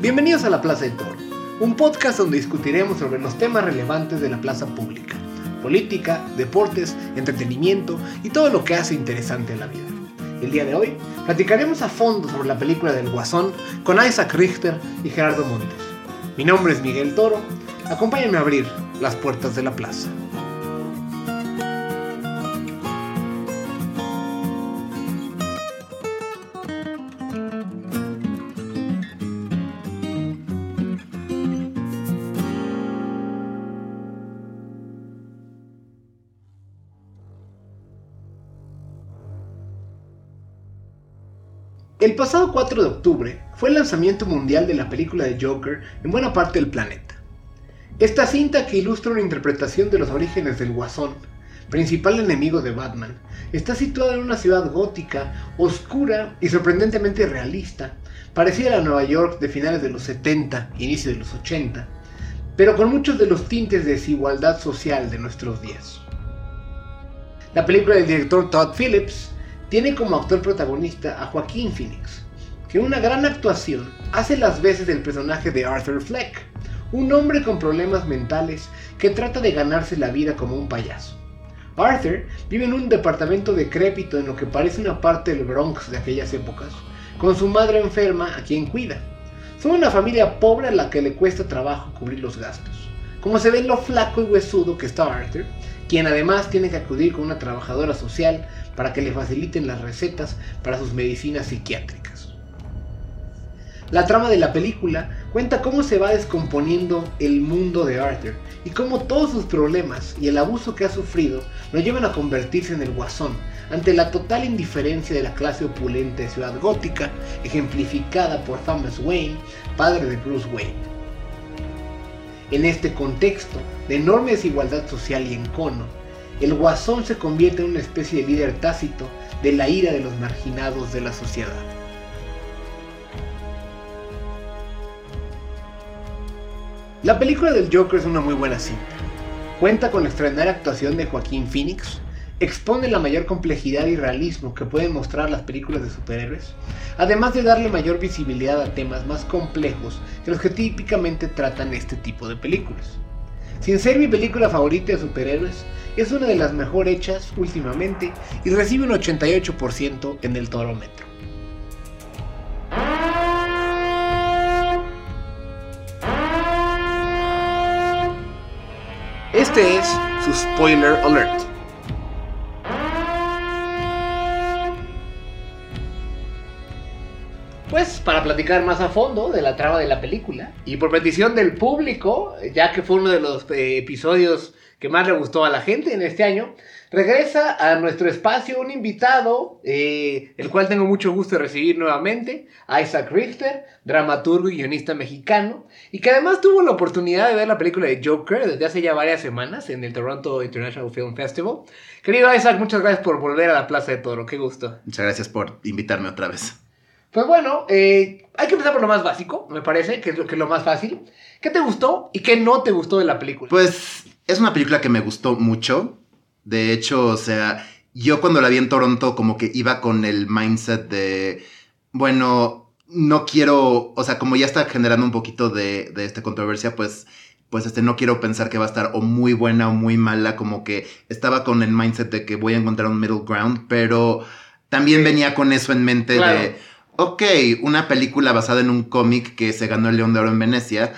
Bienvenidos a La Plaza de Toro, un podcast donde discutiremos sobre los temas relevantes de la plaza pública, política, deportes, entretenimiento y todo lo que hace interesante la vida. El día de hoy platicaremos a fondo sobre la película del Guasón con Isaac Richter y Gerardo Montes. Mi nombre es Miguel Toro, acompáñenme a abrir las puertas de la plaza. El pasado 4 de octubre fue el lanzamiento mundial de la película de Joker en buena parte del planeta. Esta cinta que ilustra una interpretación de los orígenes del Guasón, principal enemigo de Batman, está situada en una ciudad gótica, oscura y sorprendentemente realista, parecida a la Nueva York de finales de los 70 e inicio de los 80, pero con muchos de los tintes de desigualdad social de nuestros días. La película del director Todd Phillips tiene como actor protagonista a Joaquín Phoenix, que en una gran actuación hace las veces del personaje de Arthur Fleck, un hombre con problemas mentales que trata de ganarse la vida como un payaso. Arthur vive en un departamento decrépito en lo que parece una parte del Bronx de aquellas épocas, con su madre enferma a quien cuida. Son una familia pobre a la que le cuesta trabajo cubrir los gastos. Como se ve lo flaco y huesudo que está Arthur, quien además tiene que acudir con una trabajadora social para que le faciliten las recetas para sus medicinas psiquiátricas. La trama de la película cuenta cómo se va descomponiendo el mundo de Arthur y cómo todos sus problemas y el abuso que ha sufrido lo llevan a convertirse en el guasón ante la total indiferencia de la clase opulenta de ciudad gótica, ejemplificada por Thomas Wayne, padre de Bruce Wayne. En este contexto de enorme desigualdad social y encono, el guasón se convierte en una especie de líder tácito de la ira de los marginados de la sociedad. La película del Joker es una muy buena cinta. Cuenta con la extraordinaria actuación de Joaquín Phoenix, expone la mayor complejidad y realismo que pueden mostrar las películas de superhéroes, además de darle mayor visibilidad a temas más complejos que los que típicamente tratan este tipo de películas. Sin ser mi película favorita de superhéroes, es una de las mejor hechas últimamente y recibe un 88% en el Torómetro. Este es su spoiler alert. Pues para platicar más a fondo de la trama de la película y por petición del público, ya que fue uno de los eh, episodios que más le gustó a la gente en este año, regresa a nuestro espacio un invitado, eh, el cual tengo mucho gusto de recibir nuevamente, Isaac Richter, dramaturgo y guionista mexicano, y que además tuvo la oportunidad de ver la película de Joker desde hace ya varias semanas en el Toronto International Film Festival. Querido Isaac, muchas gracias por volver a la Plaza de Toro, qué gusto. Muchas gracias por invitarme otra vez. Pues bueno, eh, hay que empezar por lo más básico, me parece, que es lo, que es lo más fácil. ¿Qué te gustó y qué no te gustó de la película? Pues es una película que me gustó mucho. De hecho, o sea, yo cuando la vi en Toronto como que iba con el mindset de, bueno, no quiero, o sea, como ya está generando un poquito de, de esta controversia, pues pues este, no quiero pensar que va a estar o muy buena o muy mala, como que estaba con el mindset de que voy a encontrar un middle ground, pero también venía con eso en mente de, ok, una película basada en un cómic que se ganó el León de Oro en Venecia,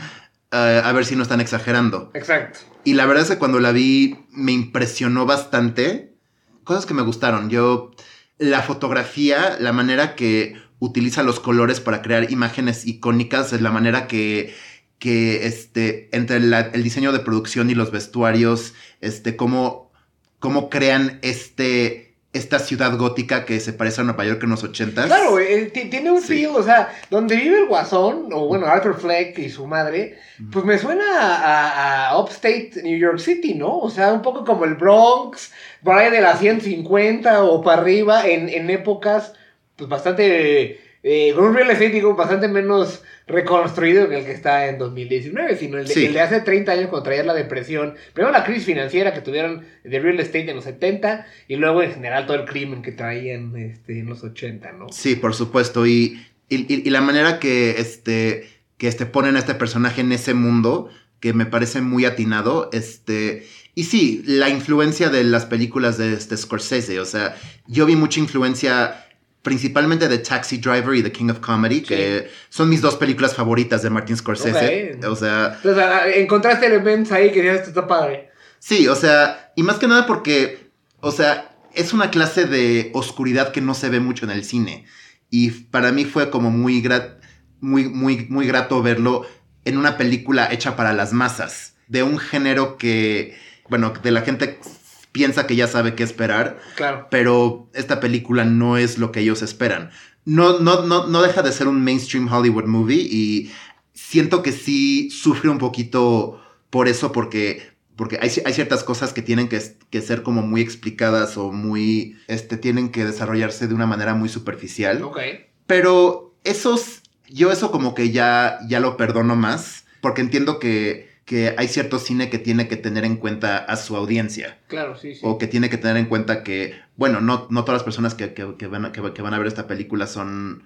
eh, a ver si no están exagerando. Exacto. Y la verdad es que cuando la vi me impresionó bastante. Cosas que me gustaron. Yo, la fotografía, la manera que utiliza los colores para crear imágenes icónicas, es la manera que, que este, entre el diseño de producción y los vestuarios, este, cómo, cómo crean este esta ciudad gótica que se parece a Nueva York en los 80 Claro, eh, tiene un feel, o sea, donde vive el Guasón, o bueno, Arthur Fleck y su madre, pues me suena a, Upstate New York City, ¿no? O sea, un poco como el Bronx, por ahí de la 150 o para arriba, en, en épocas, pues bastante, eh, con un real estate, digo, bastante menos reconstruido que el que está en 2019, sino el de, hace 30 años cuando traía la depresión, primero la crisis financiera que tuvieron de real estate en los 70 y luego en general todo el crimen que traían este, en los 80, ¿no? Sí, por supuesto, y, y, la manera que, este, que este, ponen a este personaje en ese mundo que me parece muy atinado. Este, y sí, la influencia de las películas de este Scorsese, o sea, yo vi mucha influencia principalmente de Taxi Driver y The King of Comedy, que son mis dos películas favoritas de Martin Scorsese. O sea, encontraste elementos ahí que esto está padre. Sí, o sea, y más que nada porque, o sea, es una clase de oscuridad que no se ve mucho en el cine. Y para mí fue como muy, muy, muy, muy grato verlo en una película hecha para las masas, de un género que, bueno, de la gente piensa que ya sabe qué esperar. Claro. Pero esta película no es lo que ellos esperan. No, no, no, no deja de ser un mainstream Hollywood movie y siento que sí sufre un poquito por eso, porque, porque hay, hay ciertas cosas que tienen que, que, ser como muy explicadas o muy, este, tienen que desarrollarse de una manera muy superficial. Ok. Pero esos, yo eso como que ya, ya lo perdono más, porque entiendo que que hay cierto cine que tiene que tener en cuenta a su audiencia. Claro, sí, sí. O que tiene que tener en cuenta que, bueno, no, no todas las personas que, van, que, van, a ver esta película son...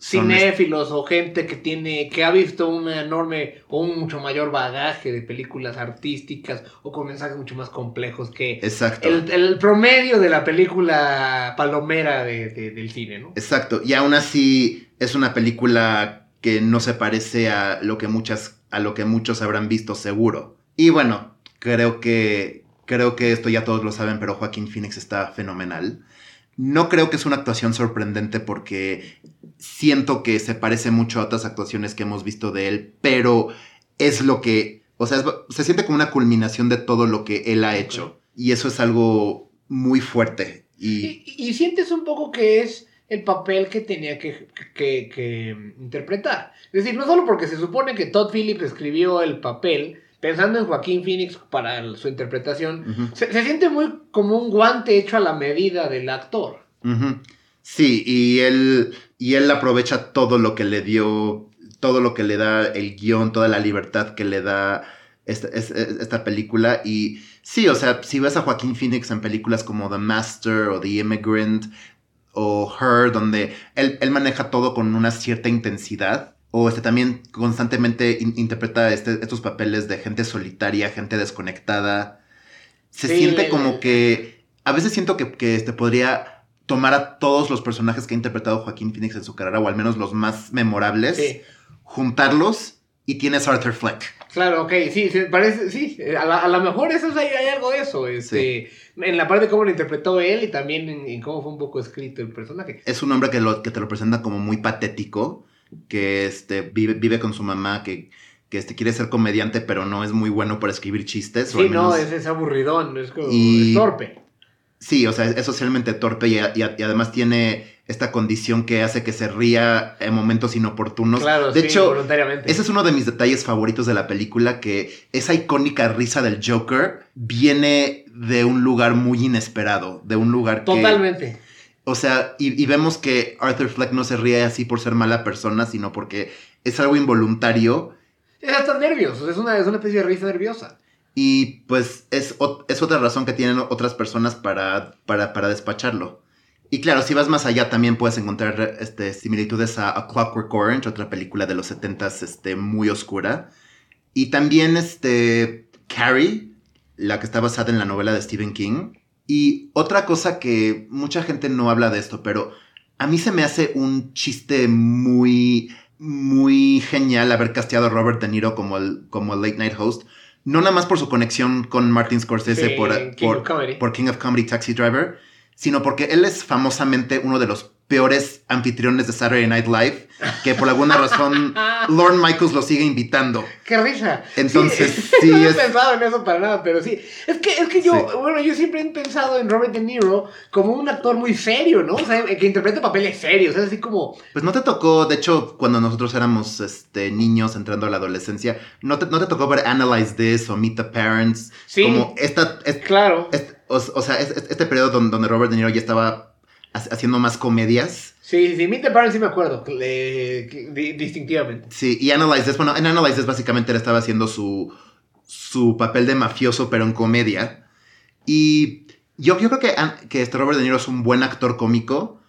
Cinéfilos o gente que tiene, que ha visto un enorme o un mucho mayor bagaje de películas artísticas o con mensajes mucho más complejos que Exacto. El, promedio de la película palomera del cine, ¿no? Exacto. Y aún así es una película que no se parece a lo que muchas a lo que muchos habrán visto seguro. Y bueno, creo que, creo que esto ya todos lo saben, pero Joaquín Phoenix está fenomenal. No creo que es una actuación sorprendente porque siento que se parece mucho a otras actuaciones que hemos visto de él, pero es lo que, o sea, se siente como una culminación de todo lo que él ha hecho. Y eso es algo muy fuerte. Y, y sientes un poco que es el papel que tenía que, interpretar. Es decir, no solo porque se supone que Todd Phillips escribió el papel pensando en Joaquín Phoenix para su interpretación, se, siente muy como un guante hecho a la medida del actor. Sí, y él, y él aprovecha todo lo que le dio, todo lo que le da el guion, toda la libertad que le da esta, esta película. Y sí, o sea, si ves a Joaquín Phoenix en películas como The Master o The Immigrant, o Her, donde él, maneja todo con una cierta intensidad. O este también constantemente interpreta este, estos papeles de gente solitaria, gente desconectada. Se siente como que. A veces siento que, que este podría tomar a todos los personajes que ha interpretado Joaquín Phoenix en su carrera, o al menos los más memorables, juntarlos y tienes Arthur Fleck. Claro, ok, sí, parece, sí, a lo mejor eso hay, hay, algo de eso, este, en la parte de cómo lo interpretó él y también en, cómo fue un poco escrito el personaje. Es un hombre que, lo, que te lo presenta como muy patético, que este, vive, vive con su mamá, que, que este, quiere ser comediante, pero no es muy bueno para escribir chistes. Sí, no, es, aburridón, es, como, es torpe. Sí, o sea, es, socialmente torpe y, además tiene esta condición que hace que se ría en momentos inoportunos. Claro, de hecho, voluntariamente. ese es uno de mis detalles favoritos de la película, que esa icónica risa del Joker viene de un lugar muy inesperado, de un lugar que... Totalmente. O sea, y, vemos que Arthur Fleck no se ríe así por ser mala persona, sino porque es algo involuntario. Es hasta nervioso, es una, es una especie de risa nerviosa. Y pues es, es otra razón que tienen otras personas para, para, despacharlo. Y claro, si vas más allá también puedes encontrar este, similitudes a, Clockwork Orange, otra película de los 70 este, muy oscura. Y también este, Carrie, la que está basada en la novela de Stephen King. Y otra cosa que mucha gente no habla de esto, pero a mí se me hace un chiste muy, muy genial haber casteado a Robert De Niro como el, como el late night host no nada más por su conexión con Martin Scorsese por, por, King of Comedy Taxi Driver, sino porque él es famosamente uno de los peores anfitriones de Saturday Night Live, que por alguna razón Lorne Michaels lo sigue invitando. ¡Qué risa! Entonces, sí, no he pensado en eso para nada, pero sí. Es que, es que yo, bueno, yo siempre he pensado en Robert De Niro como un actor muy serio, ¿no? O sea, que interpreta papeles serios, es así como... Pues no te tocó, de hecho, cuando nosotros éramos este, niños entrando a la adolescencia, no te, no te tocó ver Analyze This o Meet the Parents. Sí. Como esta... claro. O, sea, este periodo donde, Robert De Niro ya estaba haciendo más comedias. Sí, sí, Meet the Parents sí me acuerdo, distintivamente. Sí, y Analyze This, bueno, en Analyze This básicamente él estaba haciendo su, su papel de mafioso, pero en comedia. Y yo, yo creo que, que este Robert De Niro es un buen actor cómico,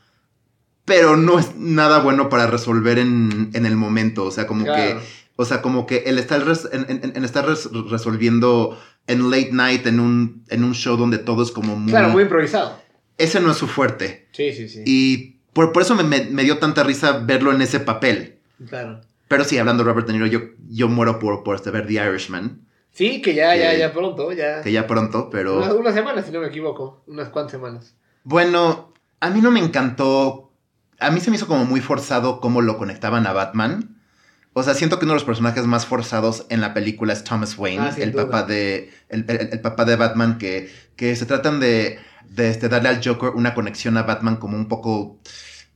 pero no es nada bueno para resolver en, en el momento. O sea, como que O sea, como que el estar, res- en, en- en estar res- resolviendo en late night, en un, en un show donde todo es como muy... Claro, muy improvisado. Ese no es su fuerte. Sí, sí, sí. Y por, por eso me, me- me dio tanta risa verlo en ese papel. Claro. Pero sí, hablando de Robert De Niro, yo, yo muero por, por este, ver The Irishman, Sí, que ya, ya, ya pronto, ya. que ya pronto, pero... Unas, unas semanas, si no me equivoco. Unas cuantas semanas. Bueno, a mí no me encantó. A mí se me hizo como muy forzado cómo lo conectaban a Batman. O sea, siento que uno de los personajes más forzados en la película es Thomas Wayne, Ah, el duda. papá de. El, el- el papá de Batman, que, que se tratan de, de este, darle al Joker una conexión a Batman como un poco.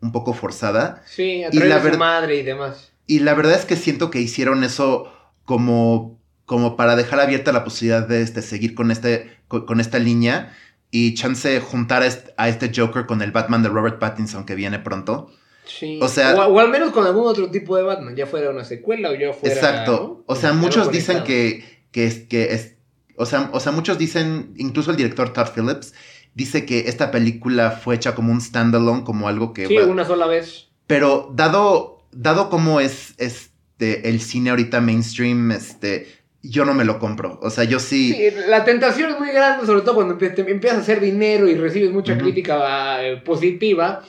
un poco forzada. Sí, a Y través la de su madre y demás. Y la verdad es que siento que hicieron eso como. como para dejar abierta la posibilidad de este, seguir con este. con, con esta línea. Y chance juntar a este, a este Joker con el Batman de Robert Pattinson que viene pronto. Sí. O sea- o, o al menos con algún otro tipo de Batman, ya fuera una secuela o ya fuera. Exacto. ¿no? O sea, muchos dicen que, que es que es. O sea, o sea, muchos dicen, incluso el director Todd Phillips, dice que esta película fue hecha como un standalone, como algo que. Sí, bueno, una sola vez. Pero dado, dado cómo es este el cine ahorita mainstream, este, yo no me lo compro. O sea, yo sí. Sí, la tentación es muy grande, sobre todo cuando empiezas a hacer dinero y recibes mucha crítica eh, positiva.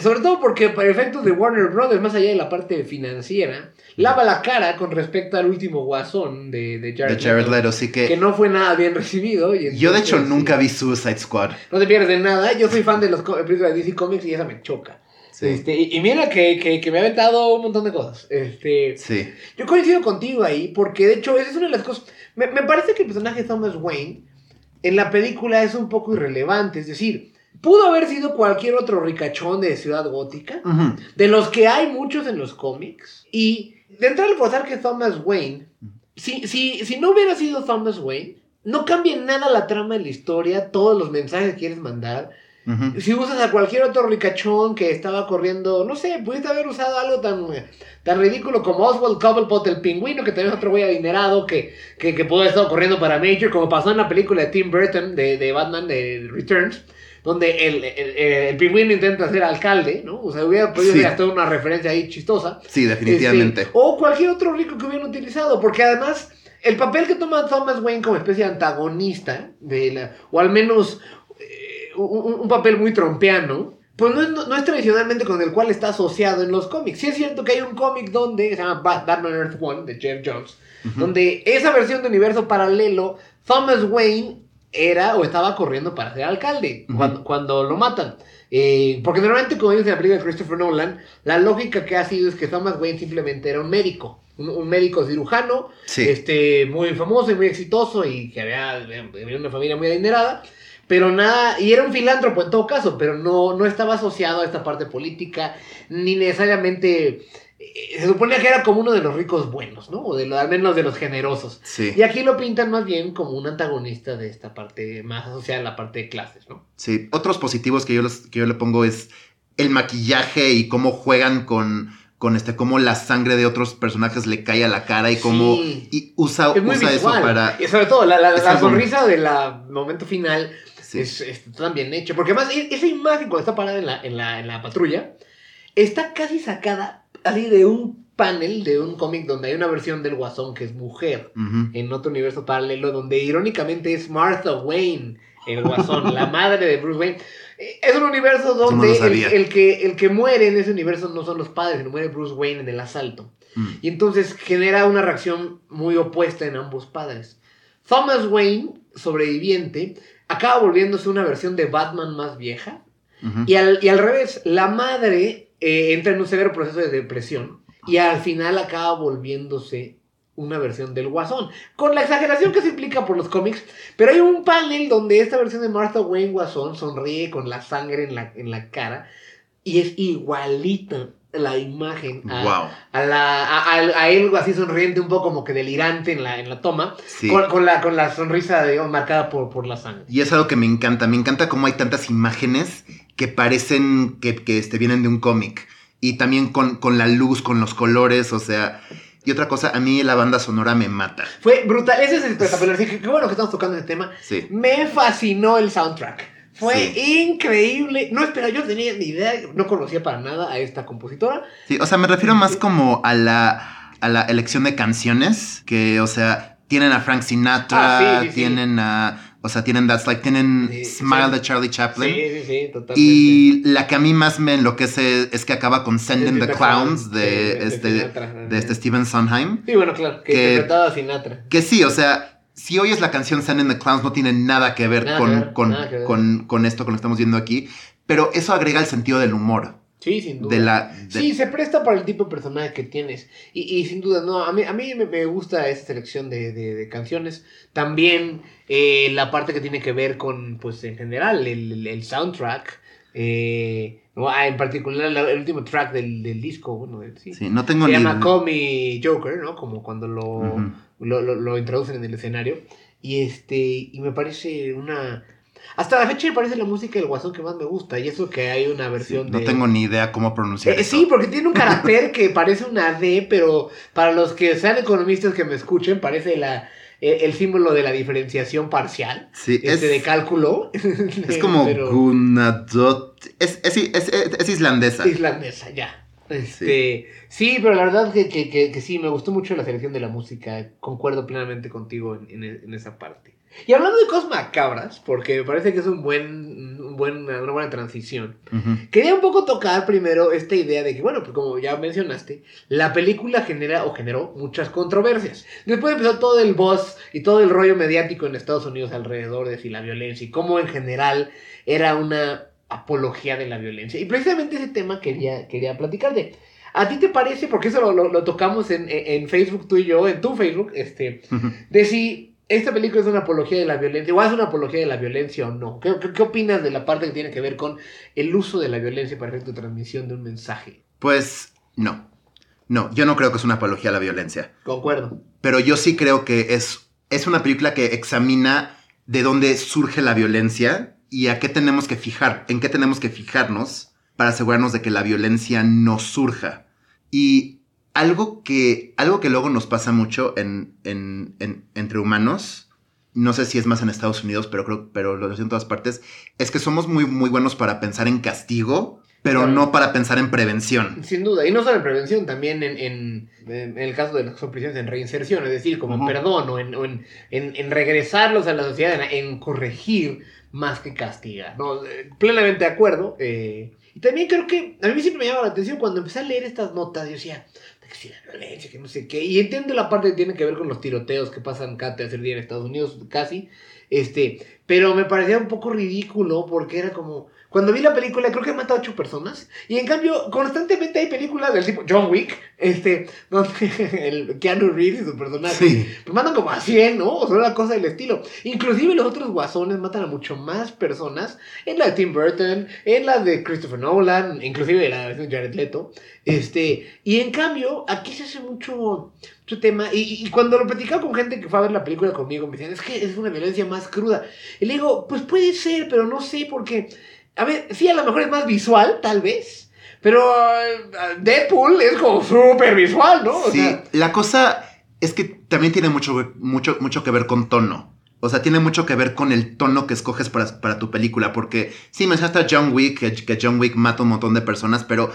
Sobre todo porque para efectos de Warner Brothers, más allá de la parte financiera, lava la cara con respecto al último guasón de, de Jared, de Jared Leto, Leto, sí que. que no fue nada bien recibido. y yo de hecho nunca vi Suicide Squad. No te pierdes de nada. Yo soy fan de los películas de DC Comics y esa me choca. Sí. Este, y, y mira que, que, que me ha aventado un montón de cosas. Este, Sí. yo coincido contigo ahí, porque de hecho esa es una de las cosas. Me, me parece que el personaje de Thomas Wayne en la película es un poco irrelevante. Es decir, pudo haber sido cualquier otro ricachón de Ciudad Gótica, de los que hay muchos en los cómics. Y de entrada al que Thomas Wayne, si, si, si no hubiera sido Thomas Wayne, no cambia nada la trama de la historia, todos los mensajes que quieres mandar. Si usas a cualquier otro ricachón que estaba corriendo, no sé, pudiste haber usado algo tan, tan ridículo como Oswald Cobblepot, el pingüino, que también es otro güey adinerado que, que, que pudo haber estado corriendo para Major, como pasó en la película de Tim Burton de, de Batman de Returns, donde el, el, el pingüino intenta ser alcalde, ¿no? O sea, hubiera podido Sí. hasta una referencia ahí chistosa. Sí, definitivamente. Este, o cualquier otro rico que hubieran utilizado, porque además el papel que toma Thomas Wayne como especie de antagonista, de la, o al menos eh, un, un papel muy trompeano, pues no es, no es tradicionalmente con el cual está asociado en los cómics. Sí es cierto que hay un cómic donde se llama Bat- Batman Earth One de Jeff Jones, donde esa versión de universo paralelo, Thomas Wayne era o estaba corriendo para ser alcalde cuando, cuando lo matan. Eh, porque normalmente, como dice en la película de Christopher Nolan, la lógica que ha sido es que Thomas Wayne simplemente era un médico, un, un médico cirujano, Sí. este, muy famoso y muy exitoso y que había, había una familia muy adinerada, pero nada, y era un filántropo en todo caso, pero no, no estaba asociado a esta parte política, ni necesariamente, se suponía que era como uno de los ricos buenos, ¿no? O de lo- al menos de los generosos. Sí. Y aquí lo pintan más bien como un antagonista de esta parte más asociada a la parte de clases, ¿no? Sí, otros positivos que yo, les- que yo le pongo es el maquillaje y cómo juegan con, con este, cómo la sangre de otros personajes le cae a la cara y cómo Sí. y usa, Es muy usa eso para... Y sobre todo, la, la- la sonrisa del momento final Sí. es, es tan bien hecho. Porque además, e- esa imagen cuando está parada en la, en la, en la patrulla, está casi sacada así de un panel de un cómic donde hay una versión del Guasón que es mujer en otro universo paralelo donde irónicamente es Martha Wayne, el Guasón, la madre de Bruce Wayne. Eh, Es un universo donde el, que, el que muere en ese universo no son los padres, sino muere Bruce Wayne en el asalto. Mm. Y entonces genera una reacción muy opuesta en ambos padres. Thomas Wayne, sobreviviente, acaba volviéndose una versión de Batman más vieja. Y al, y al revés, la madre eh, entra en un severo proceso de depresión y al final acaba volviéndose una versión del Guasón. Con la exageración que se implica por los cómics, pero hay un panel donde esta versión de Martha Wayne Guasón sonríe con la sangre en la, en la cara y es igualita la imagen a, Wow. a, la, a, a- él así sonriente, un poco como que delirante en la, en la toma, Sí. con, con la, con la sonrisa digamos, marcada por, por la sangre. Y es algo que me encanta. Me encanta cómo hay tantas imágenes que parecen que, que este, vienen de un cómic. Y también con, con la luz, con los colores, o sea... Y otra cosa, a mí la banda sonora me mata. Fue brutal, ese es el espectacular, que qué bueno que estamos tocando ese tema. Sí. Me fascinó el soundtrack. Fue Sí. increíble. No, espera, yo tenía ni idea, no conocía para nada a esta compositora. Sí, o sea, me refiero más como a la... a la elección de canciones, que, o sea, tienen a Frank Sinatra, Ah, sí, sí, sí. tienen a, o sea, tienen That's Like, tienen Sí, Smile sí. de Charlie Chaplin. Sí, sí, sí, totalmente. Y la que a mí más me enloquece es que acaba con Send in the Clowns de, este, Sinatra, de este Steven Sondheim. Sí, bueno, claro, que, que- interpretaba a Sinatra. Que sí, o sea, si oyes la canción Send in the Clowns no tiene nada que ver, Nada con, que ver, con, nada que ver. con- con esto que lo estamos viendo aquí, pero eso agrega el sentido del humor. Sí, sin duda. De la, de- Sí, se presta para el tipo de personaje que tienes. Y, y sin duda, no, a mí, a mí me, gusta esta selección de, de- de canciones. También eh, la parte que tiene que ver con, pues en general, el, el- soundtrack. eh, no, ah, en particular la- el último track del, del disco. Bueno, sí. sí, no tengo Se ni llama Call Me Joker, ¿no? Como cuando lo, lo, lo- lo introducen en el escenario. Y este y me parece una... Hasta la fecha me parece la música del Guasón que más me gusta. Y eso que hay una Sí, versión no de... tengo ni idea cómo pronunciar Eh, eso. sí, porque tiene un carácter que parece una D, pero para los que sean economistas que me escuchen, parece la, eh, el símbolo de la diferenciación parcial. Sí, Este de es, cálculo. es como Pero- Gunadot. Es, es, es, es- es islandesa. Islandesa, ya. Este, sí. pero la verdad que, que, que- que sí, me gustó mucho la selección de la música. Concuerdo plenamente contigo en, en- en esa parte. Y hablando de cosas macabras, porque me parece que es un buen, un buen, una buena transición. Quería un poco tocar primero esta idea de que, bueno, pues como ya mencionaste, la película genera o generó muchas controversias. Después empezó todo el buzz y todo el rollo mediático en Estados Unidos alrededor de si la violencia y cómo en general era una apología de la violencia. Y precisamente ese tema quería, quería platicarte. ¿A ti te parece, porque eso lo, lo- lo tocamos en, en- Facebook tú y yo, en tu Facebook, este, de si esta película es una apología de la violencia, o es una apología de la violencia o no. ¿Qué, qué, qué opinas de la parte que tiene que ver con el uso de la violencia para efecto de transmisión de un mensaje? Pues no. No, yo no creo que es una apología a la violencia. Concuerdo. Pero yo sí creo que es, es una película que examina de dónde surge la violencia y a qué tenemos que fijar, en qué tenemos que fijarnos para asegurarnos de que la violencia no surja. Y algo que, algo que luego nos pasa mucho en, en- en- entre humanos, no sé si es más en Estados Unidos, pero creo, pero lo veo en todas partes, es que somos muy, muy buenos para pensar en castigo, pero Claro. no para pensar en prevención. Sin duda. Y no solo en prevención, también en, en- en el caso de las prisiones en reinserción, es decir, como en perdón o, en, o en, regresarlos a la sociedad, en, corregir más que castigar. ¿no? Eh, Plenamente de acuerdo. eh, y también creo que a mí siempre me llama la atención cuando empecé a leer estas notas, yo decía, que si la violencia, que no sé qué. Y entiendo la parte que tiene que ver con los tiroteos que pasan cada tercer día en Estados Unidos, casi. Este, pero me parecía un poco ridículo porque era como. Cuando vi la película, creo que han matado a ocho personas. Y en cambio, constantemente hay películas del tipo John Wick, este, donde el Keanu Reeves y su personaje Sí. pues matan como a 100, ¿no? O sea, una cosa del estilo. Inclusive los otros guasones matan a mucho más personas. En la de Tim Burton, en la de Christopher Nolan, inclusive la versión de Jared Leto. Este, y en cambio, aquí se hace mucho, mucho tema. Y, y cuando lo platicaba con gente que fue a ver la película conmigo, me decían, es que es una violencia más cruda. Y le digo, pues puede ser, pero no sé, porque, a ver, sí, a lo mejor es más visual, tal vez. Pero eh, Deadpool es como súper visual, ¿no? O sí, sea, la cosa es que también tiene mucho, mucho, mucho que ver con tono. O sea, tiene mucho que ver con el tono que escoges para, para tu película. Porque sí, mencionaste a John Wick, que, que John Wick mata un montón de personas, pero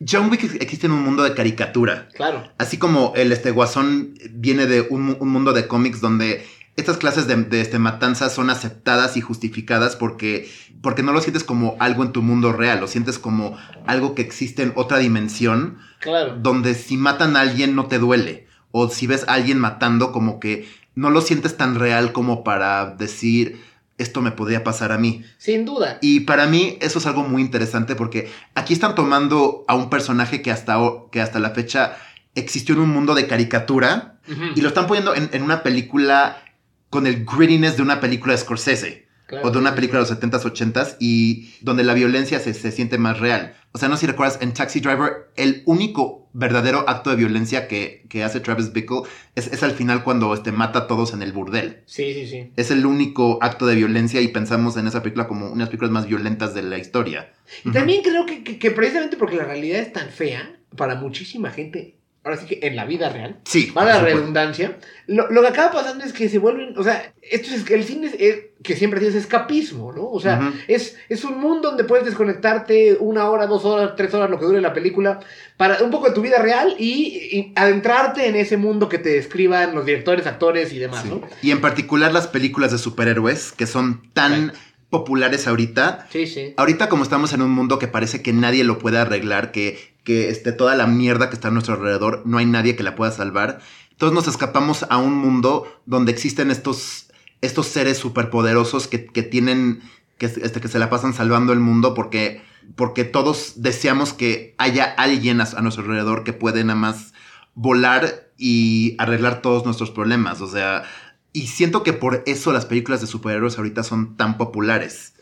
John Wick existe en un mundo de caricatura. claro. Así como el este guasón viene de un, un mundo de cómics donde estas clases de, de, este, matanzas son aceptadas y justificadas porque, porque no lo sientes como algo en tu mundo real, lo sientes como algo que existe en otra dimensión Claro. donde si matan a alguien no te duele. O si ves a alguien matando, como que no lo sientes tan real como para decir, esto me podría pasar a mí. Sin duda. Y para mí eso es algo muy interesante porque aquí están tomando a un personaje que hasta, que hasta la fecha existió en un mundo de caricatura y lo están poniendo en, en una película con el grittiness de una película de Scorsese Claro. o de una película de los 70s, 80s y donde la violencia se, se siente más real. O sea, no sé si recuerdas, en Taxi Driver, el único verdadero acto de violencia que, que hace Travis Bickle es, es al final cuando este, mata a todos en el burdel. Sí, sí, sí. Es el único acto de violencia y pensamos en esa película como una de las películas más violentas de la historia. Y también creo que, que- que precisamente porque la realidad es tan fea, para muchísima gente ahora sí que en la vida real, Sí. para la redundancia, lo, lo que acaba pasando es que se vuelven, o sea, esto es el cine es, es- que siempre tienes escapismo, ¿no? O sea, es, es un mundo donde puedes desconectarte una hora, dos horas, tres horas, lo que dure la película, para un poco de tu vida real y, y adentrarte en ese mundo que te describan los directores, actores y demás, Sí. ¿no? Y en particular las películas de superhéroes, que son tan populares ahorita. Sí, sí. Ahorita como estamos en un mundo que parece que nadie lo puede arreglar, que, que toda la mierda que está a nuestro alrededor, no hay nadie que la pueda salvar. Entonces nos escapamos a un mundo donde existen estos, estos seres superpoderosos que, que tienen, que, este, que se la pasan salvando el mundo porque, porque todos deseamos que haya alguien a, a nuestro alrededor que puede nada más volar y arreglar todos nuestros problemas. O sea, y siento que por eso las películas de superhéroes ahorita son tan populares.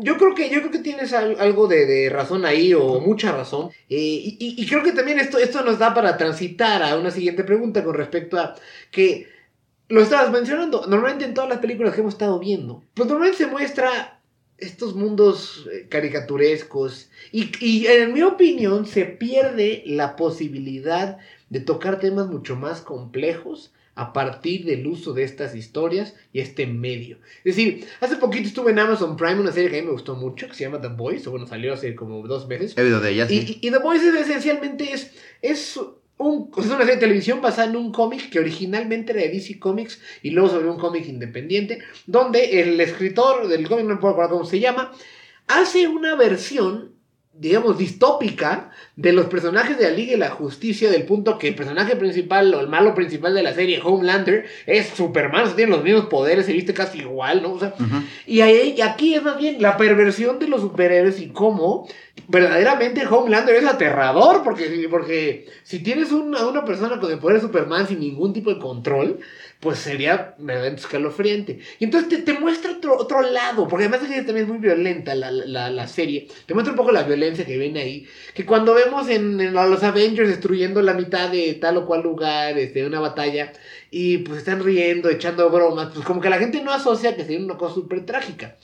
Yo creo que, yo creo que tienes al- algo de, de razón ahí, o mucha razón. Eh, y, y- y creo que también esto, esto nos da para transitar a una siguiente pregunta con respecto a que lo estabas mencionando. Normalmente en todas las películas que hemos estado viendo, pues normalmente se muestra estos mundos eh, caricaturescos. Y, y en mi opinión, se pierde la posibilidad de tocar temas mucho más complejos a partir del uso de estas historias y este medio. Es decir, hace poquito estuve en Amazon Prime una serie que a mí me gustó mucho, que se llama The Boys, o bueno, salió hace como dos meses. He oído de ellas. Y, sí. y- y The Boys es, esencialmente es, es, un, es una serie de televisión basada en un cómic que originalmente era de DC Comics y luego sobre un cómic independiente, donde el escritor del cómic, no me puedo acordar cómo se llama, hace una versión, digamos, distópica de los personajes de la Liga y la Justicia, del punto que el personaje principal o el malo principal de la serie, Homelander, es Superman, o sea, tiene los mismos poderes, se viste casi igual, ¿no? O sea, y ahí, y aquí es más bien la perversión de los superhéroes y cómo verdaderamente Homelander es aterrador, porque, porque si tienes un- a una persona con el poder de Superman sin ningún tipo de control, pues sería verdaderamente escalofriante. Y entonces te, te muestra otro, otro lado, porque además es que también es muy violenta la, la, la serie, te muestra un poco la violencia que viene ahí, que cuando vemos en, en los Avengers destruyendo la mitad de tal o cual lugar, este, una batalla, y pues están riendo, echando bromas, pues como que la gente no asocia que sería una cosa súper trágica.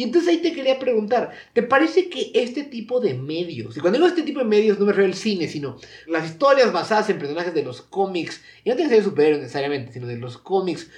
Y entonces ahí te quería preguntar, ¿te parece que este tipo de medios, y cuando digo este tipo de medios no me refiero al cine, sino las historias basadas en personajes de los cómics, y no tienen que ser superhéroes necesariamente, sino de los cómics,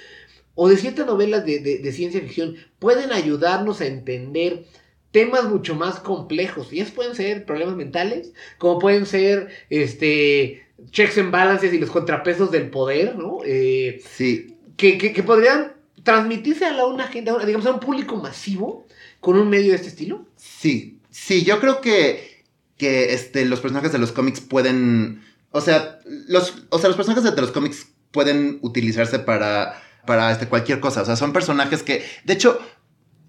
o de ciertas novelas de, de- de ciencia ficción, pueden ayudarnos a entender temas mucho más complejos? Y esos pueden ser problemas mentales, como pueden ser este checks and balances y los contrapesos del poder, ¿no? Eh, Sí, que, que- que podrían transmitirse a la, una gente, digamos, a un público masivo con un medio de este estilo. sí, sí, yo creo que, que este, los personajes de los cómics pueden, o sea, los, o sea, los personajes de, de los cómics pueden utilizarse para, para este, cualquier cosa, o sea, son personajes que, de hecho,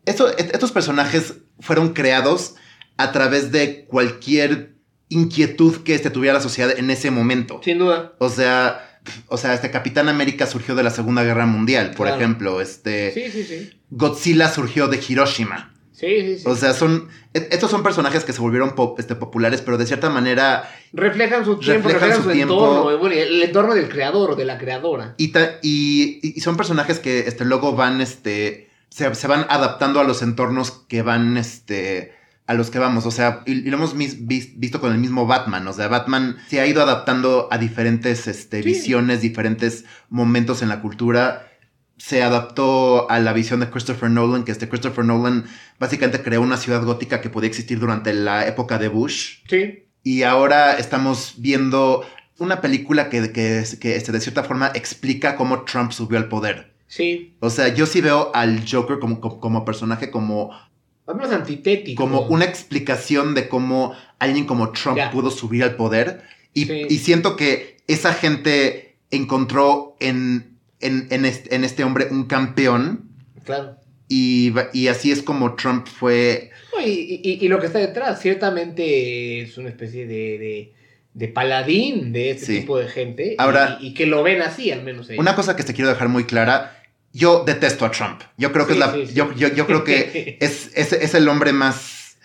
esto- est- estos personajes fueron creados a través de cualquier inquietud que este, tuviera la sociedad en ese momento. Sin duda. O sea, o sea, este Capitán América surgió de la Segunda Guerra Mundial, por Claro. ejemplo. Este Sí, sí, sí. Godzilla surgió de Hiroshima. Sí, sí, sí. O sea, son e- estos son personajes que se volvieron pop- este, populares, pero de cierta manera reflejan su tiempo, reflejan reflejan, su su, tiempo. entorno, bueno, el entorno del creador o de la creadora. y, ta- y, y son personajes que este, luego van este se, se van adaptando a los entornos que van este a los que vamos, o sea, y, y lo hemos mis- vis- visto con el mismo Batman, o sea, Batman se ha ido adaptando a diferentes este, Sí. visiones, diferentes momentos en la cultura. Se adaptó a la visión de Christopher Nolan, que este Christopher Nolan básicamente creó una ciudad gótica que podía existir durante la época de Bush. Sí. Y ahora estamos viendo una película que, que, que, este, de cierta forma explica cómo Trump subió al poder. Sí. O sea, yo sí veo al Joker como, como, como personaje como, menos antitético. como una explicación de cómo alguien como Trump Ya. pudo subir al poder. Y, Sí. y siento que esa gente encontró en, en, en este, en este hombre un campeón. Claro. Y, así es como Trump fue... No, y, y- y lo que está detrás, ciertamente es una especie de, de, de paladín de este Sí. tipo de gente. Ahora- y, y que lo ven así, al menos. ellos. Una cosa que te quiero dejar muy clara, yo detesto a Trump. Yo creo que Sí, es la... sí, sí. Yo, yo, yo creo que es, es, es el hombre más.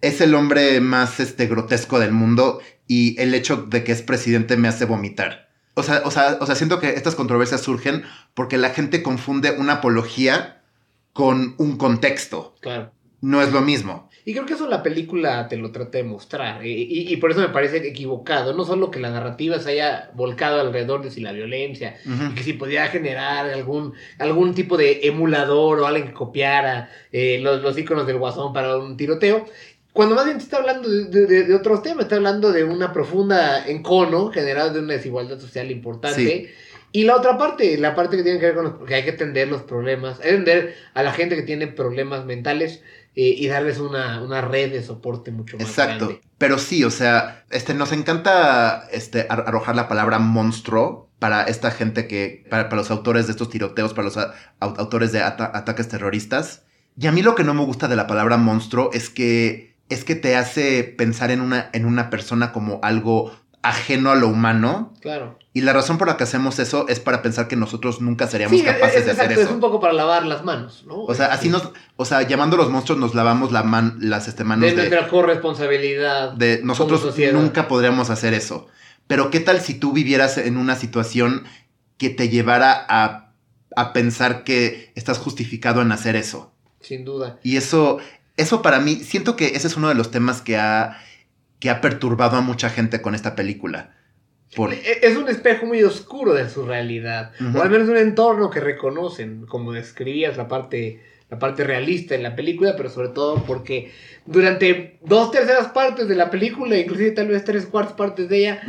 Es el hombre más este, grotesco del mundo. Y el hecho de que es presidente me hace vomitar. O sea, o, sea, o sea, siento que estas controversias surgen porque la gente confunde una apología con un contexto. Claro. No es lo mismo. Y creo que eso la película te lo trata de mostrar. Y, por eso me parece equivocado. No solo que la narrativa se haya volcado alrededor de si la violencia, y que si podía generar algún, algún tipo de emulador o alguien que copiara eh, los, los iconos del guasón para un tiroteo. Cuando más bien te está hablando de, otros temas, está hablando de una profunda encono generado de una desigualdad social importante. Y la otra parte, la parte que tiene que ver con los, que hay que atender los problemas, atender a la gente que tiene problemas mentales eh, y darles una, red de soporte mucho más Exacto. Pero sí, o sea, este, nos encanta este, arrojar la palabra monstruo para esta gente que, para, los autores de estos tiroteos, para los autores de ataques terroristas. Y a mí lo que no me gusta de la palabra monstruo es que, es que te hace pensar en una, en una persona como algo ajeno a lo humano. Claro. Y la razón por la que hacemos eso es para pensar que nosotros nunca seríamos capaces de hacer eso. Es un poco para lavar las manos, ¿no? O sea, así nos, o sea, llamando a los monstruos nos lavamos la man, las este, manos de, de nuestra corresponsabilidad. De nosotros nunca podríamos hacer eso. Pero qué tal si tú vivieras en una situación que te llevara a, a pensar que estás justificado en hacer eso. Sin duda. Y eso, eso para mí, siento que ese es uno de los temas que ha que ha perturbado a mucha gente con esta película. E-, es un espejo muy oscuro de su realidad, o al menos un entorno que reconocen, como describías la parte, la parte realista en la película, pero sobre todo porque durante dos terceras partes de la película, inclusive tal vez tres cuartas partes de ella,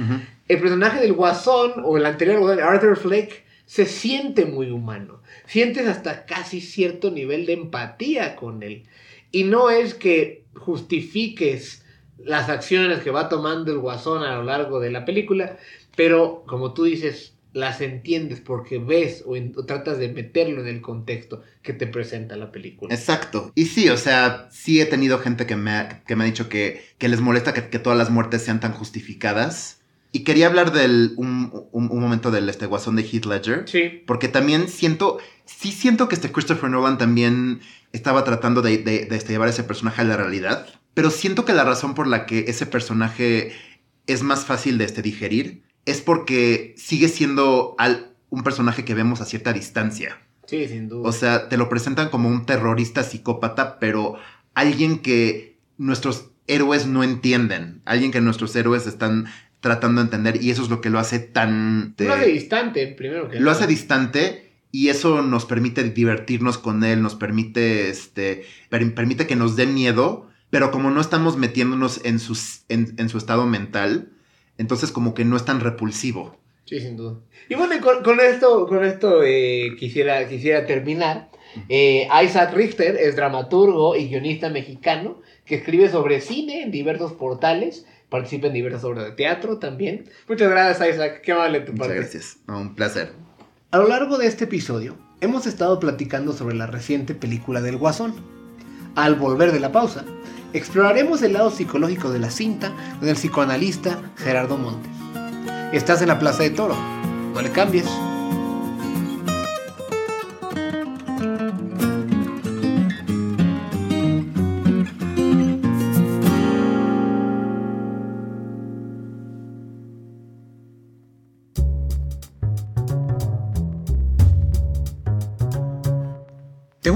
el personaje del Guasón o el anterior Arthur Fleck se siente muy humano. Sientes hasta casi cierto nivel de empatía con él. Y no es que justifiques las acciones que va tomando el guasón a lo largo de la película, pero como tú dices, las entiendes porque ves o, tratas de meterlo en el contexto que te presenta la película. Exacto. Y sí, o sea, sí he tenido gente que me ha, que me ha dicho que, les molesta que, todas las muertes sean tan justificadas. Y quería hablar del un, momento del este guasón de Heath Ledger. Sí. Porque también siento, sí siento que este Christopher Nolan también estaba tratando de, de, de este, llevar ese personaje a la realidad. Pero siento que la razón por la que ese personaje es más fácil de este, digerir es porque sigue siendo un personaje que vemos a cierta distancia. Sí, sin duda. O sea, te lo presentan como un terrorista psicópata, pero alguien que nuestros héroes no entienden. Alguien que nuestros héroes están tratando de entender y eso es lo que lo hace tan... Lo hace distante, primero que Lo hace distante y eso nos permite divertirnos con él, nos permite, este, permite que nos dé miedo, pero como no estamos metiéndonos en, sus, en, su estado mental, entonces como que no es tan repulsivo. Sí, sin duda. Y bueno, con, esto, con esto eh, quisiera, quisiera terminar. Eh, Isaac Richter es dramaturgo y guionista mexicano que escribe sobre cine en diversos portales, participa en diversas obras de teatro también. Muchas gracias, Isaac. Qué amable tu parte. Muchas gracias. un placer. A lo largo de este episodio, hemos estado platicando sobre la reciente película del Guasón. Al volver de la pausa, exploraremos el lado psicológico de la cinta con el psicoanalista Gerardo Montes. Estás en la Plaza de Toro, no le cambies.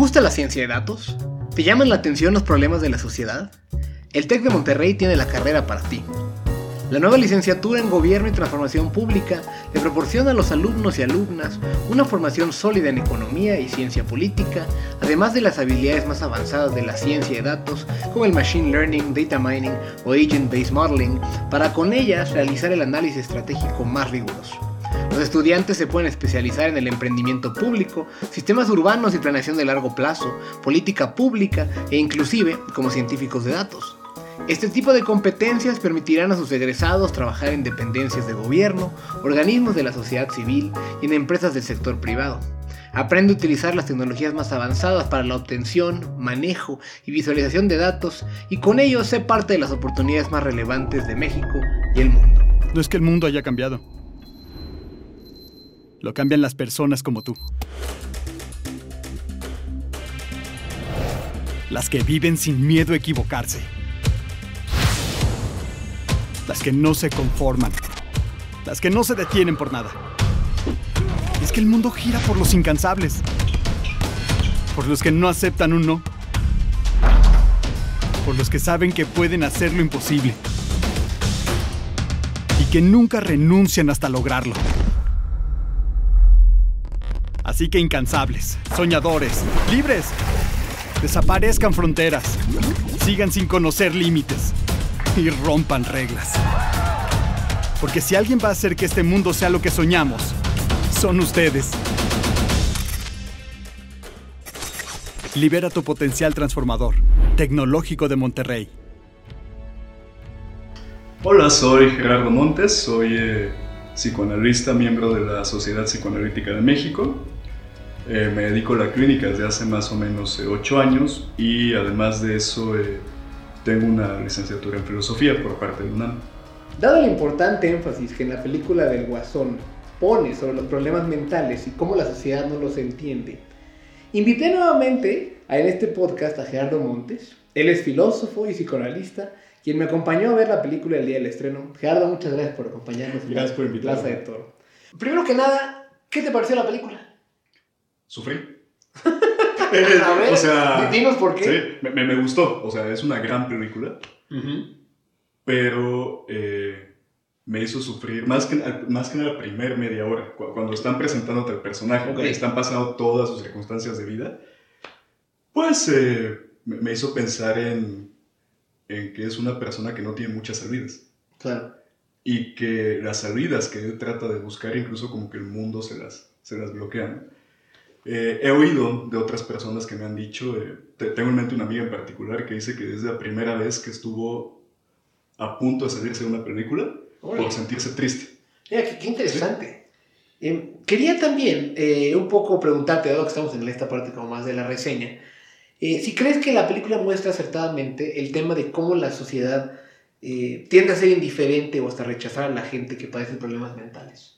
Gusta la ciencia de datos? ¿Te llaman la atención los problemas de la sociedad? El TEC de Monterrey tiene la carrera para ti. La nueva licenciatura en Gobierno y Transformación Pública le proporciona a los alumnos y alumnas una formación sólida en economía y ciencia política, además de las habilidades más avanzadas de la ciencia de datos, como el Machine Learning, Data Mining o Agent Based Modeling, para con ellas realizar el análisis estratégico más riguroso. Los estudiantes se pueden especializar en el emprendimiento público, sistemas urbanos y planeación de largo plazo, política pública e inclusive como científicos de datos. Este tipo de competencias permitirán a sus egresados trabajar en dependencias de gobierno, organismos de la sociedad civil y en empresas del sector privado. Aprende a utilizar las tecnologías más avanzadas para la obtención, manejo y visualización de datos y con ello sé parte de las oportunidades más relevantes de México y el mundo. No es que el mundo haya cambiado lo cambian las personas como tú. Las que viven sin miedo a equivocarse. Las que no se conforman. Las que no se detienen por nada. Es que el mundo gira por los incansables. Por los que no aceptan un no. por los que saben que pueden hacer lo imposible y que nunca renuncian hasta lograrlo. Así que incansables, soñadores, libres, desaparezcan fronteras, sigan sin conocer límites y rompan reglas. Porque si alguien va a hacer que este mundo sea lo que soñamos, son ustedes. Libera tu potencial transformador. Tecnológico de Monterrey. Hola, soy Gerardo Montes, soy eh, psicoanalista, miembro de la Sociedad Psicoanalítica de México. Eh, me dedico a la clínica desde hace más o menos eh, ocho años y además de eso tengo una licenciatura en filosofía por parte de UNAM. Dado el importante énfasis que en la película del Guasón pone sobre los problemas mentales y cómo la sociedad no los entiende, Invité nuevamente a, en este podcast a Gerardo Montes. Él es filósofo y psicoanalista, quien me acompañó a ver la película el día del estreno. Gerardo, muchas gracias por acompañarnos. Gracias por invitarme. Plaza de Toro. Primero que nada, ¿qué te pareció la película? Sufrí. a ver, o sea, dinos por qué. Sí, me, me, gustó. O sea, es una gran película. Pero eh, me hizo sufrir, más que, más que en la primera media hora, cuando están presentándote al personaje, okay. están pasando todas sus circunstancias de vida, pues eh, me hizo pensar en, en que es una persona que no tiene muchas salidas. Claro. Y que las salidas que él trata de buscar, incluso como que el mundo se las, se las bloquea. Eh, he oído de otras personas que me han dicho, eh, tengo en mente una amiga en particular que dice que desde la primera vez que estuvo a punto de salirse de una película, por sentirse triste. Mira, qué, qué interesante. ¿Sí? Eh, quería también eh, un poco preguntarte, dado que estamos en esta parte como más de la reseña, eh, si crees que la película muestra acertadamente el tema de cómo la sociedad tiende a ser indiferente o hasta rechazar a la gente que padece problemas mentales.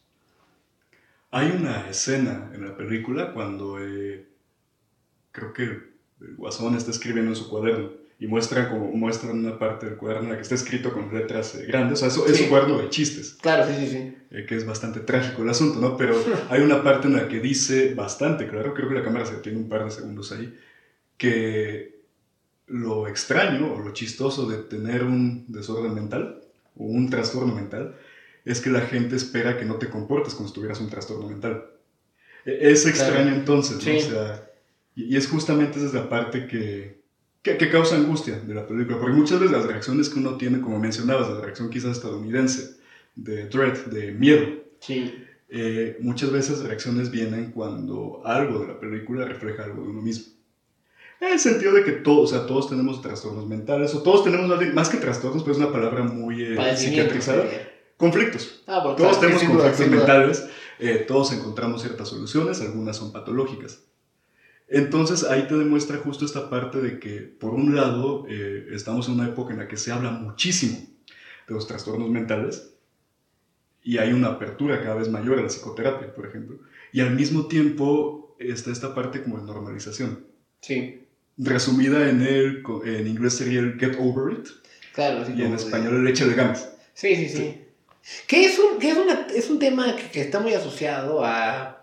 Hay una escena en la película cuando creo que el, guasón está escribiendo en su cuaderno y muestran como muestran una parte del cuaderno en la que está escrito con letras eh, grandes, o sea, eso sí. es un cuaderno de chistes. Claro, sí, sí, sí. Eh, que es bastante trágico el asunto, ¿no? Pero hay una parte en la que dice bastante claro, creo que la cámara se detiene un par de segundos ahí, que lo extraño o lo chistoso de tener un desorden mental o un trastorno mental es que la gente espera que no te comportes como si tuvieras un trastorno mental. E, Es extraño claro. entonces, ¿no? Sí. O sea, y es justamente esa es la parte que, que, que, causa angustia de la película, porque muchas veces las reacciones que uno tiene, como mencionabas, la reacción quizás estadounidense, de dread, de miedo, sí. eh, muchas veces reacciones vienen cuando algo de la película refleja algo de uno mismo. En el sentido de que todos, o sea, todos tenemos trastornos mentales, o todos tenemos, más que trastornos, pues es una palabra muy eh, psiquiatrizada, conflictos. Ah, todos claro, tenemos conflictos mentales, eh, todos encontramos ciertas soluciones, algunas son patológicas. Entonces ahí te demuestra justo esta parte de que, por un lado, eh, estamos en una época en la que se habla muchísimo de los trastornos mentales y hay una apertura cada vez mayor a la psicoterapia, por ejemplo. Y al mismo tiempo está esta parte como de normalización. Sí. Resumida en, el, en inglés sería el get over it. Claro, sí, y en español el leche de ganas. Sí, sí, sí. sí. Que, es un, que es, una, es un tema que, está muy asociado a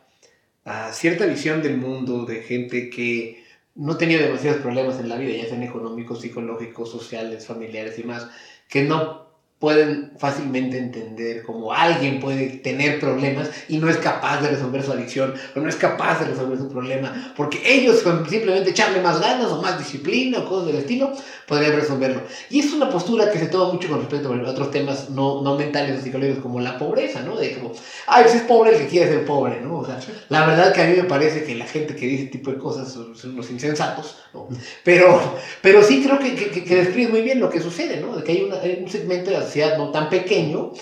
a cierta visión del mundo de gente que no tenía demasiados problemas en la vida, ya sean económicos, psicológicos, sociales, familiares y más, que no pueden fácilmente entender cómo alguien puede tener problemas y no es capaz de resolver su adicción o no es capaz de resolver su problema, porque ellos con simplemente echarle más ganas o más disciplina o cosas del estilo podrían resolverlo. Y es una postura que se toma mucho con respecto a otros temas no, no mentales o psicológicos como la pobreza, ¿no? De como, ay, pues es pobre el que quiere ser pobre, ¿no? O sea, la verdad que a mí me parece que la gente que dice ese tipo de cosas son, son los insensatos, ¿no? Pero, pero sí creo que, que, que describe muy bien lo que sucede, ¿no? De que hay, una, hay un segmento de la sociedad no tan pequeño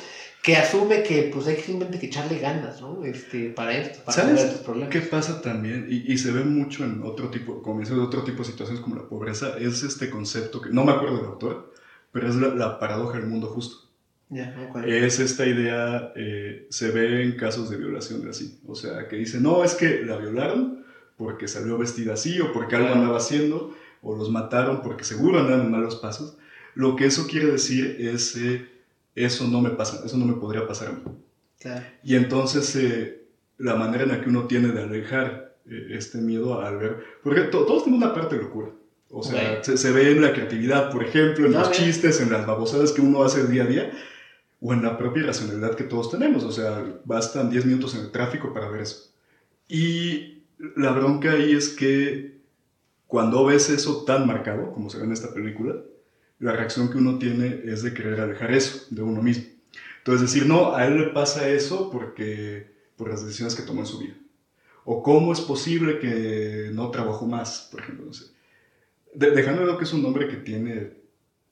que asume que pues hay simplemente que echarle ganas, ¿no? Este, para esto, para ¿Sabes estos problemas. qué pasa también? Y, y, se ve mucho en otro tipo, como dices, otro tipo de situaciones como la pobreza, es este concepto que, no me acuerdo del autor, pero es la, la paradoja del mundo justo. Yeah, okay. Es esta idea, eh, se ve en casos de violación así, o sea, que dice, no, es que la violaron porque salió vestida así o porque algo andaba haciendo, o los mataron porque seguro andaban en malos pasos. Lo que eso quiere decir es... Eh, eso no me pasa, eso no me podría pasar a mí. Claro. Y entonces eh, la manera en la que uno tiene de alejar eh, este miedo al ver, porque to todos tenemos una parte de locura. O sea, Ok. se, se ve en la creatividad, por ejemplo, en No, los chistes, en las babosadas que uno hace día a día, o en la propia racionalidad que todos tenemos. O sea, bastan 10 minutos en el tráfico para ver eso. Y la bronca ahí es que cuando ves eso tan marcado, como se ve en esta película, la reacción que uno tiene es de querer alejar eso de uno mismo. Entonces decir, no, a él le pasa eso porque por las decisiones que tomó en su vida. O cómo es posible que no trabajó más, por ejemplo, no sé. De- dejando de lado que es un hombre que tiene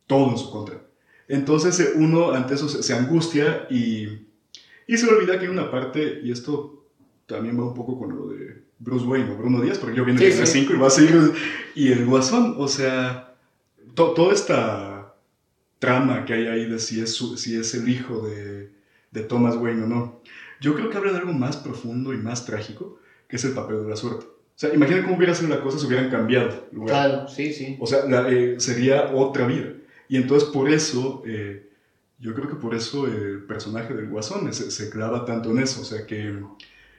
todo en su contra. Entonces eh, uno ante eso se, se angustia y, y se le olvida que hay una parte, y esto también va un poco con lo de Bruce Wayne o Bruno Díaz, porque yo viene Sí, de sí. 5 y va a seguir, y el Guasón, o sea, to- toda esta trama que hay ahí de si es, su- si es el hijo de, de Thomas Wayne o no, yo creo que habla de algo más profundo y más trágico, que es el papel de la suerte. O sea, imagina cómo hubiera sido la cosa si hubieran cambiado lugar. Claro, sí, sí. O sea, la- eh, sería otra vida. Y entonces por eso, eh, yo creo que por eso el personaje del Guasón se, se clava tanto en eso, o sea, que en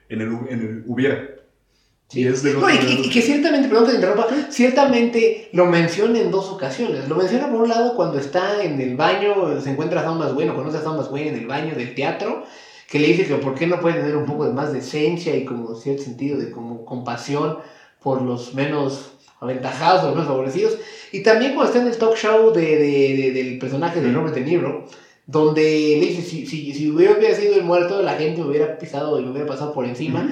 el, en el hubiera. Y es de No, y, que- y que ciertamente, perdón que te interrumpa, ciertamente lo menciona en dos ocasiones. Lo menciona por un lado cuando está en el baño, se encuentra a Thomas Wayne, o conoce a Thomas Wayne en el baño del teatro, que le dice que por qué no puede tener un poco de más decencia y como cierto sentido de como compasión por los menos aventajados o los menos favorecidos. Y también cuando está en el talk show de, de- de- del personaje de Robert De Niro, donde le dice, si, si, si hubiera, sido el muerto, la gente me hubiera pisado y me hubiera pasado por encima.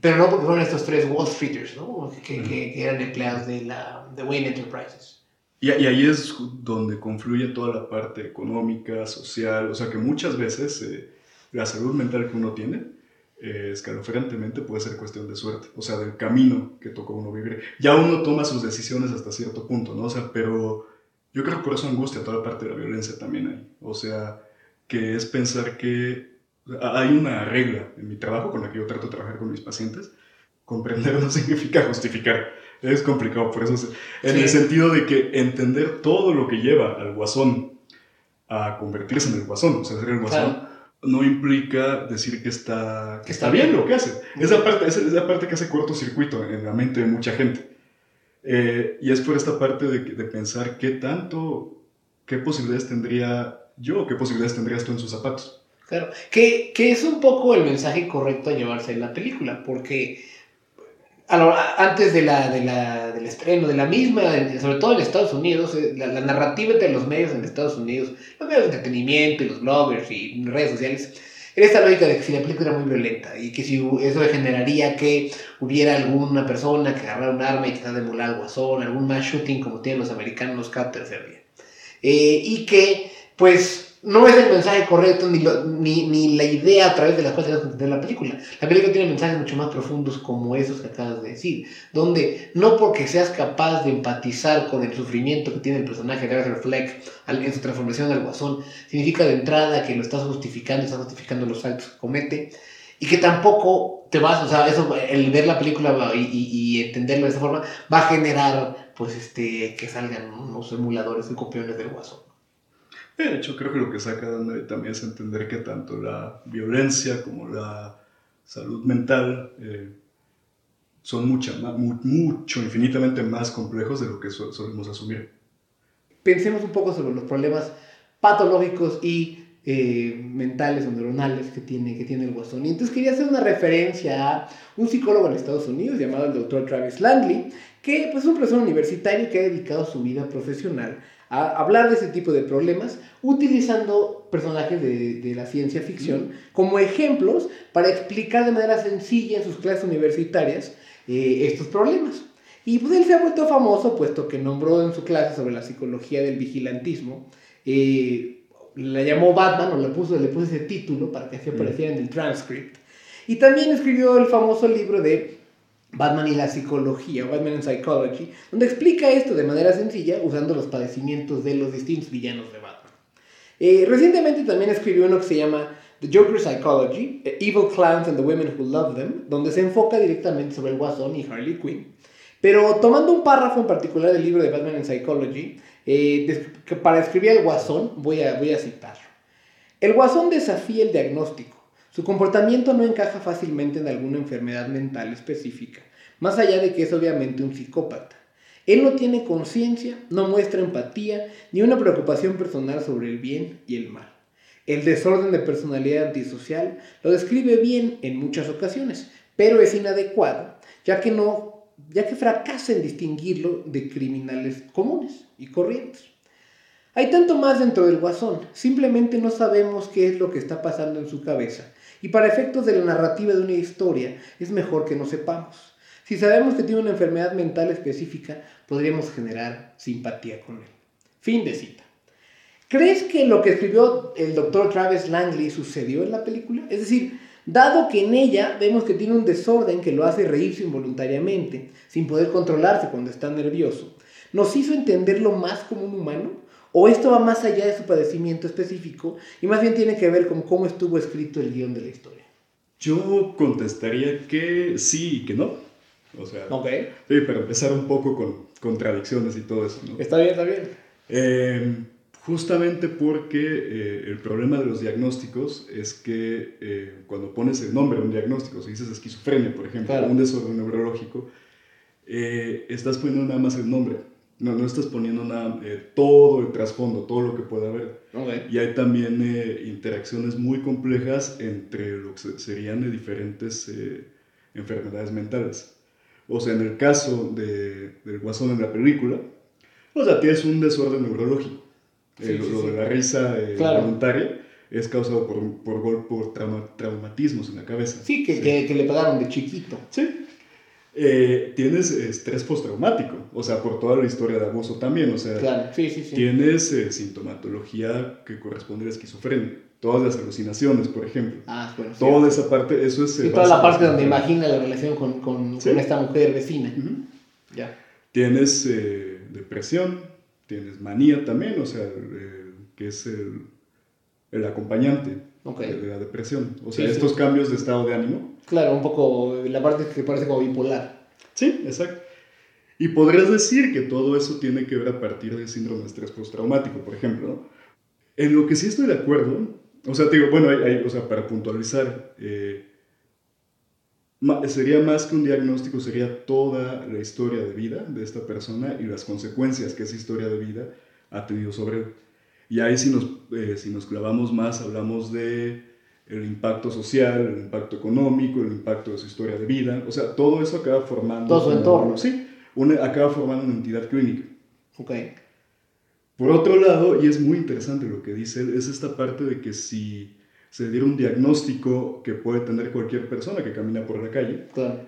Pero no porque fueron estos tres Wall Streeters, ¿no? Que, que- que eran empleados de, la, de Wayne Enterprises. Y, y ahí es donde confluye toda la parte económica, social, o sea que muchas veces eh, la salud mental que uno tiene, eh, escalofriantemente puede ser cuestión de suerte, o sea, del camino que tocó uno vivir. Ya uno toma sus decisiones hasta cierto punto, ¿no? O sea, pero yo creo que por eso angustia toda la parte de la violencia también ahí. O sea, que es pensar que hay una regla en mi trabajo con la que yo trato de trabajar con mis pacientes. Comprender no significa justificar. Es complicado, por eso, se- en Sí. el sentido de que entender todo lo que lleva al guasón a convertirse en el guasón, o sea, ser el guasón, Claro. no implica decir que está, que está está bien bien. lo que hace. Esa parte, esa es la parte que hace cortocircuito en la mente de mucha gente. Eh, y es por esta parte de, de pensar qué tanto, qué posibilidades tendría yo, qué posibilidades tendrías tú en sus zapatos. Claro. Que, que es un poco el mensaje correcto a llevarse en la película, porque a lo- antes de la, de la- del estreno de la misma, sobre todo en Estados Unidos, eh, la, la narrativa entre los medios en Estados Unidos, los medios de entretenimiento y los bloggers y redes sociales, era esta lógica de que si la película era muy violenta y que si eso generaría que hubiera alguna persona que agarrara un arma y tratara de emular al guasón, algún mass shooting como tienen los americanos cada tercer. Eh, y que, pues, no es el mensaje correcto ni, ni, ni la idea a través de la cual entender la película. La película tiene mensajes mucho más profundos como esos que acabas de decir, donde no porque seas capaz de empatizar con el sufrimiento que tiene el personaje de Arthur Fleck en su transformación al guasón, significa de entrada que lo estás justificando, estás justificando los actos que comete, y que tampoco te vas, o sea, eso, el ver la película y, y entenderlo de esa forma va a generar, pues, este, que salgan unos emuladores y copiones del guasón. De hecho, creo que lo que saca ahí también es entender que tanto la violencia como la salud mental eh, son mucha, mucho, infinitamente más complejos de lo que so- solemos asumir. pensemos un poco sobre los problemas patológicos y eh, mentales o neuronales que tiene, que tiene el guasón. Y entonces quería hacer una referencia a un psicólogo en Estados Unidos llamado el doctor Travis Langley, que pues, es un profesor universitario que ha dedicado su vida profesional a hablar de ese tipo de problemas utilizando personajes de, de la ciencia ficción como ejemplos para explicar de manera sencilla en sus clases universitarias eh, estos problemas. Y pues él se ha vuelto famoso puesto que nombró en su clase sobre la psicología del vigilantismo, eh, la llamó Batman o le puso, le puso ese título para que así apareciera en el transcript. Y también escribió el famoso libro de Batman y la psicología, Batman and Psychology, donde explica esto de manera sencilla usando los padecimientos de los distintos villanos de Batman. Eh, recientemente también escribió uno que se llama The Joker Psychology, eh, Evil Clowns and the Women Who Love Them, donde se enfoca directamente sobre el Guasón y Harley Quinn. Pero tomando un párrafo en particular del libro de Batman and Psychology, eh, para escribir el Guasón, voy a, voy a citarlo. El Guasón desafía el diagnóstico. Su comportamiento no encaja fácilmente en alguna enfermedad mental específica, más allá de que es obviamente un psicópata. Él no tiene conciencia, no muestra empatía, ni una preocupación personal sobre el bien y el mal. El desorden de personalidad antisocial lo describe bien en muchas ocasiones, pero es inadecuado, ya que, no, ya que fracasa en distinguirlo de criminales comunes y corrientes. Hay tanto más dentro del guasón, simplemente no sabemos qué es lo que está pasando en su cabeza, y para efectos de la narrativa de una historia es mejor que no sepamos. Si sabemos que tiene una enfermedad mental específica, podríamos generar simpatía con él. Fin de cita. ¿Crees que lo que escribió el doctor Travis Langley sucedió en la película? Es decir, dado que en ella vemos que tiene un desorden que lo hace reírse involuntariamente, sin poder controlarse cuando está nervioso, ¿nos hizo entenderlo más como un humano? ¿O esto va más allá de su padecimiento específico y más bien tiene que ver con cómo estuvo escrito el guion de la historia? Yo contestaría que sí y que no. O sea, Ok. sí, pero empezar un poco con contradicciones y todo eso, ¿no? Está bien, está bien. Eh, justamente porque eh, el problema de los diagnósticos es que eh, cuando pones el nombre a un diagnóstico, si dices esquizofrenia, por ejemplo, Claro. un desorden neurológico, eh, estás poniendo nada más el nombre. No, no estás poniendo nada, eh, todo el trasfondo, todo lo que pueda haber. Ok. Y hay también eh, interacciones muy complejas entre lo que se- serían de diferentes eh, enfermedades mentales. O sea, en el caso de, del guasón en la película, o sea, tienes un desorden neurológico. Eh, Sí, lo, sí, lo sí. de la risa eh, Claro. voluntaria es causado por, por, por trauma- traumatismos en la cabeza. Sí, que, Que, que le pagaron de chiquito. Sí. Eh, tienes estrés postraumático, o sea, por toda la historia de abuso también, o sea, Claro, sí, sí, sí. Tienes eh, sintomatología que corresponde a la esquizofrenia. Todas las alucinaciones, por ejemplo. Ah, bueno. Toda esa parte, eso es... eh, Sí, toda la parte donde imagina la relación con, con, esta mujer vecina. Ya. Tienes eh, depresión, tienes manía también, o sea, que es el, el acompañante Ok. de, la depresión. O sea, Sí, sí. estos cambios de estado de ánimo. Claro, un poco la parte que parece como bipolar. Sí, exacto. Y podrías decir que todo eso tiene que ver a partir del síndrome de estrés postraumático, por ejemplo. ¿no? En lo que sí estoy de acuerdo, o sea, te digo, bueno, hay- hay- o sea, para puntualizar, eh, sería más que un diagnóstico, sería toda la historia de vida de esta persona y las consecuencias que esa historia de vida ha tenido sobre él. Y ahí si nos, eh, si nos clavamos más, hablamos de el impacto social, el impacto económico, el impacto de su historia de vida, o sea, todo eso acaba formando... Todo su entorno. Sí, una- acaba formando una entidad clínica. Ok. Por otro lado, y es muy interesante lo que dice él, es esta parte de que si se diera un diagnóstico que puede tener cualquier persona que camina por la calle, Claro.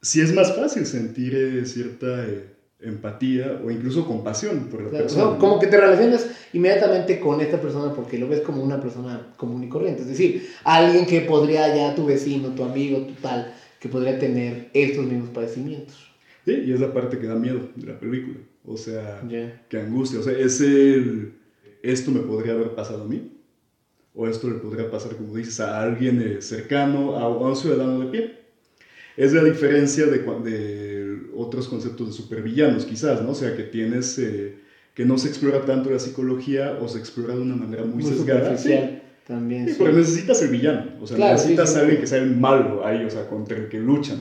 si es más fácil sentir eh, cierta eh, empatía o incluso compasión por la Claro, persona. como que te relacionas inmediatamente con esta persona porque lo ves como una persona común y corriente. Es decir, alguien que podría ya tu vecino, tu amigo, tu tal, que podría tener estos mismos padecimientos. Sí, y es la parte que da miedo de la película. O sea, Ya. que angustia. O sea, es el, esto me podría haber pasado a mí. O esto le podría pasar, como dices, a alguien eh, cercano, a, a un ciudadano de pie. Es la diferencia de, de otros conceptos de supervillanos, quizás, ¿no? O sea, que tienes, eh, que no se explora tanto la psicología o se explora de una manera muy, Muy sesgada. Sí, también. sí, sí. pero necesitas el villano. O sea, Claro, necesitas sí, alguien que sea el malo ahí, o sea, contra el que luchan.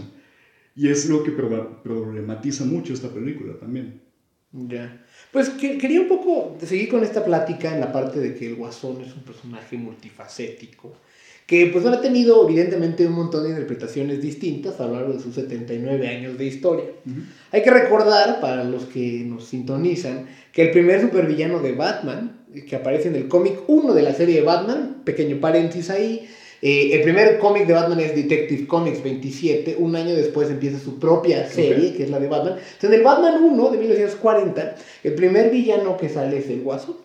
Y es lo que problematiza mucho esta película también. Ya. Pues que- quería un poco seguir con esta plática en la parte de que el Guasón es un personaje multifacético, que pues ha tenido evidentemente un montón de interpretaciones distintas a lo largo de sus 79 años de historia. Hay que recordar, para los que nos sintonizan, que el primer supervillano de Batman, que aparece en el cómic 1 de la serie de Batman, pequeño paréntesis ahí, eh, el primer cómic de Batman es Detective Comics 27, un año después empieza su propia serie, Ok. que es la de Batman. Entonces, en el Batman 1 de 1940, el primer villano que sale es el Guasón.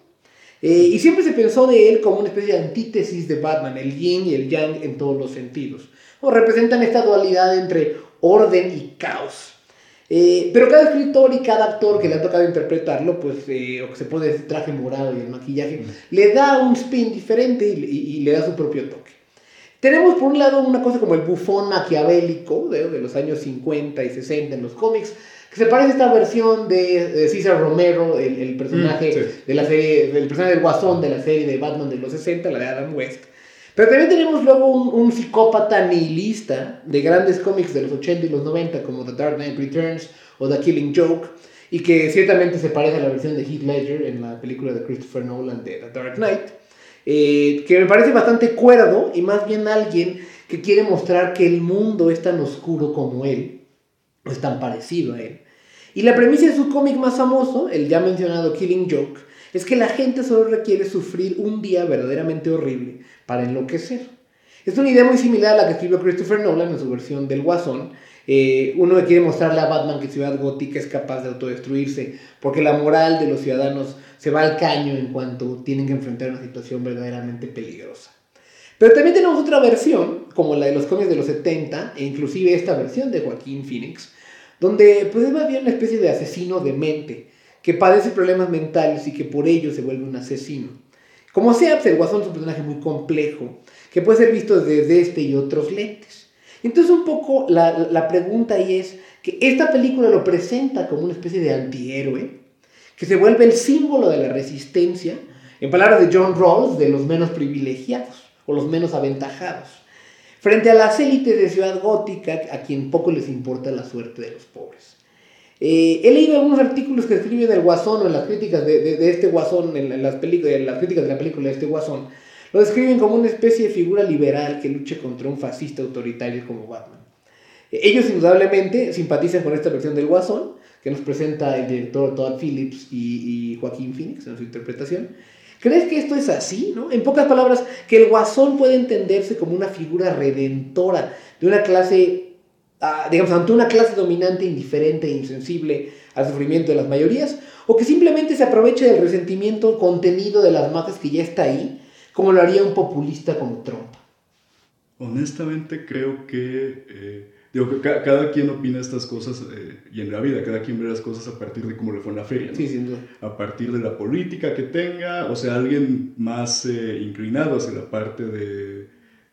Eh, y siempre se pensó de él como una especie de antítesis de Batman, el yin y el yang en todos los sentidos. O representan esta dualidad entre orden y caos. Eh, pero cada escritor y cada actor que le ha tocado interpretarlo, pues, eh, o que se pone ese traje morado y el maquillaje, le da un spin diferente y, y- y le da su propio toque. Tenemos por un lado una cosa como el bufón maquiavélico de, de los años 50 y 60 en los cómics, se parece a esta versión de, César Romero, el, el personaje Mm, sí. de la serie, del personaje del Guasón de la serie de Batman de los 60, la de Adam West. Pero también tenemos luego un, un, psicópata nihilista de grandes cómics de los 80 y los 90 como The Dark Knight Returns o The Killing Joke y que ciertamente se parece a la versión de Heath Ledger en la película de Christopher Nolan de The Dark Knight, eh, que me parece bastante cuerdo y más bien alguien que quiere mostrar que el mundo es tan oscuro como él, es tan parecido a él. Y la premisa de su cómic más famoso, el ya mencionado Killing Joke, es que la gente solo requiere sufrir un día verdaderamente horrible para enloquecer. Es una idea muy similar a la que escribió Christopher Nolan en su versión del Guasón, eh, uno quiere mostrarle a Batman que Ciudad Gótica es capaz de autodestruirse, porque la moral de los ciudadanos se va al caño en cuanto tienen que enfrentar una situación verdaderamente peligrosa. Pero también tenemos otra versión, como la de los cómics de los 70, e inclusive esta versión de Joaquín Phoenix, donde pues es más bien una especie de asesino de mente, que padece problemas mentales y que por ello se vuelve un asesino. Como sea, pues, el Guasón es un personaje muy complejo, que puede ser visto desde este y otros lentes. Entonces un poco la, pregunta ahí es que esta película lo presenta como una especie de antihéroe, que se vuelve el símbolo de la resistencia, en palabras de John Rawls, de los menos privilegiados o los menos aventajados, frente a las élites de Ciudad Gótica, a quien poco les importa la suerte de los pobres. Eh, he leído algunos artículos que escribe del Guasón o en las críticas de, este Guasón, en, las, en las críticas de la película de este Guasón, lo describen como una especie de figura liberal que lucha contra un fascista autoritario como Batman. Ellos indudablemente simpatizan con esta versión del Guasón, que nos presenta el director Todd Phillips y, Joaquín Phoenix en su interpretación. ¿Crees que esto es así? ¿no? En pocas palabras, que el Guasón puede entenderse como una figura redentora de una clase, ah, digamos, ante una clase dominante, indiferente e insensible al sufrimiento de las mayorías, o que simplemente se aproveche del resentimiento contenido de las masas que ya está ahí como lo haría un populista como Trump. Honestamente creo que, eh, digo, que cada, quien opina estas cosas eh, y en la vida, cada quien ve las cosas a partir de cómo le fue en la feria. Sí, sin duda. A partir de la política que tenga, o sea, alguien más eh, inclinado hacia la parte de,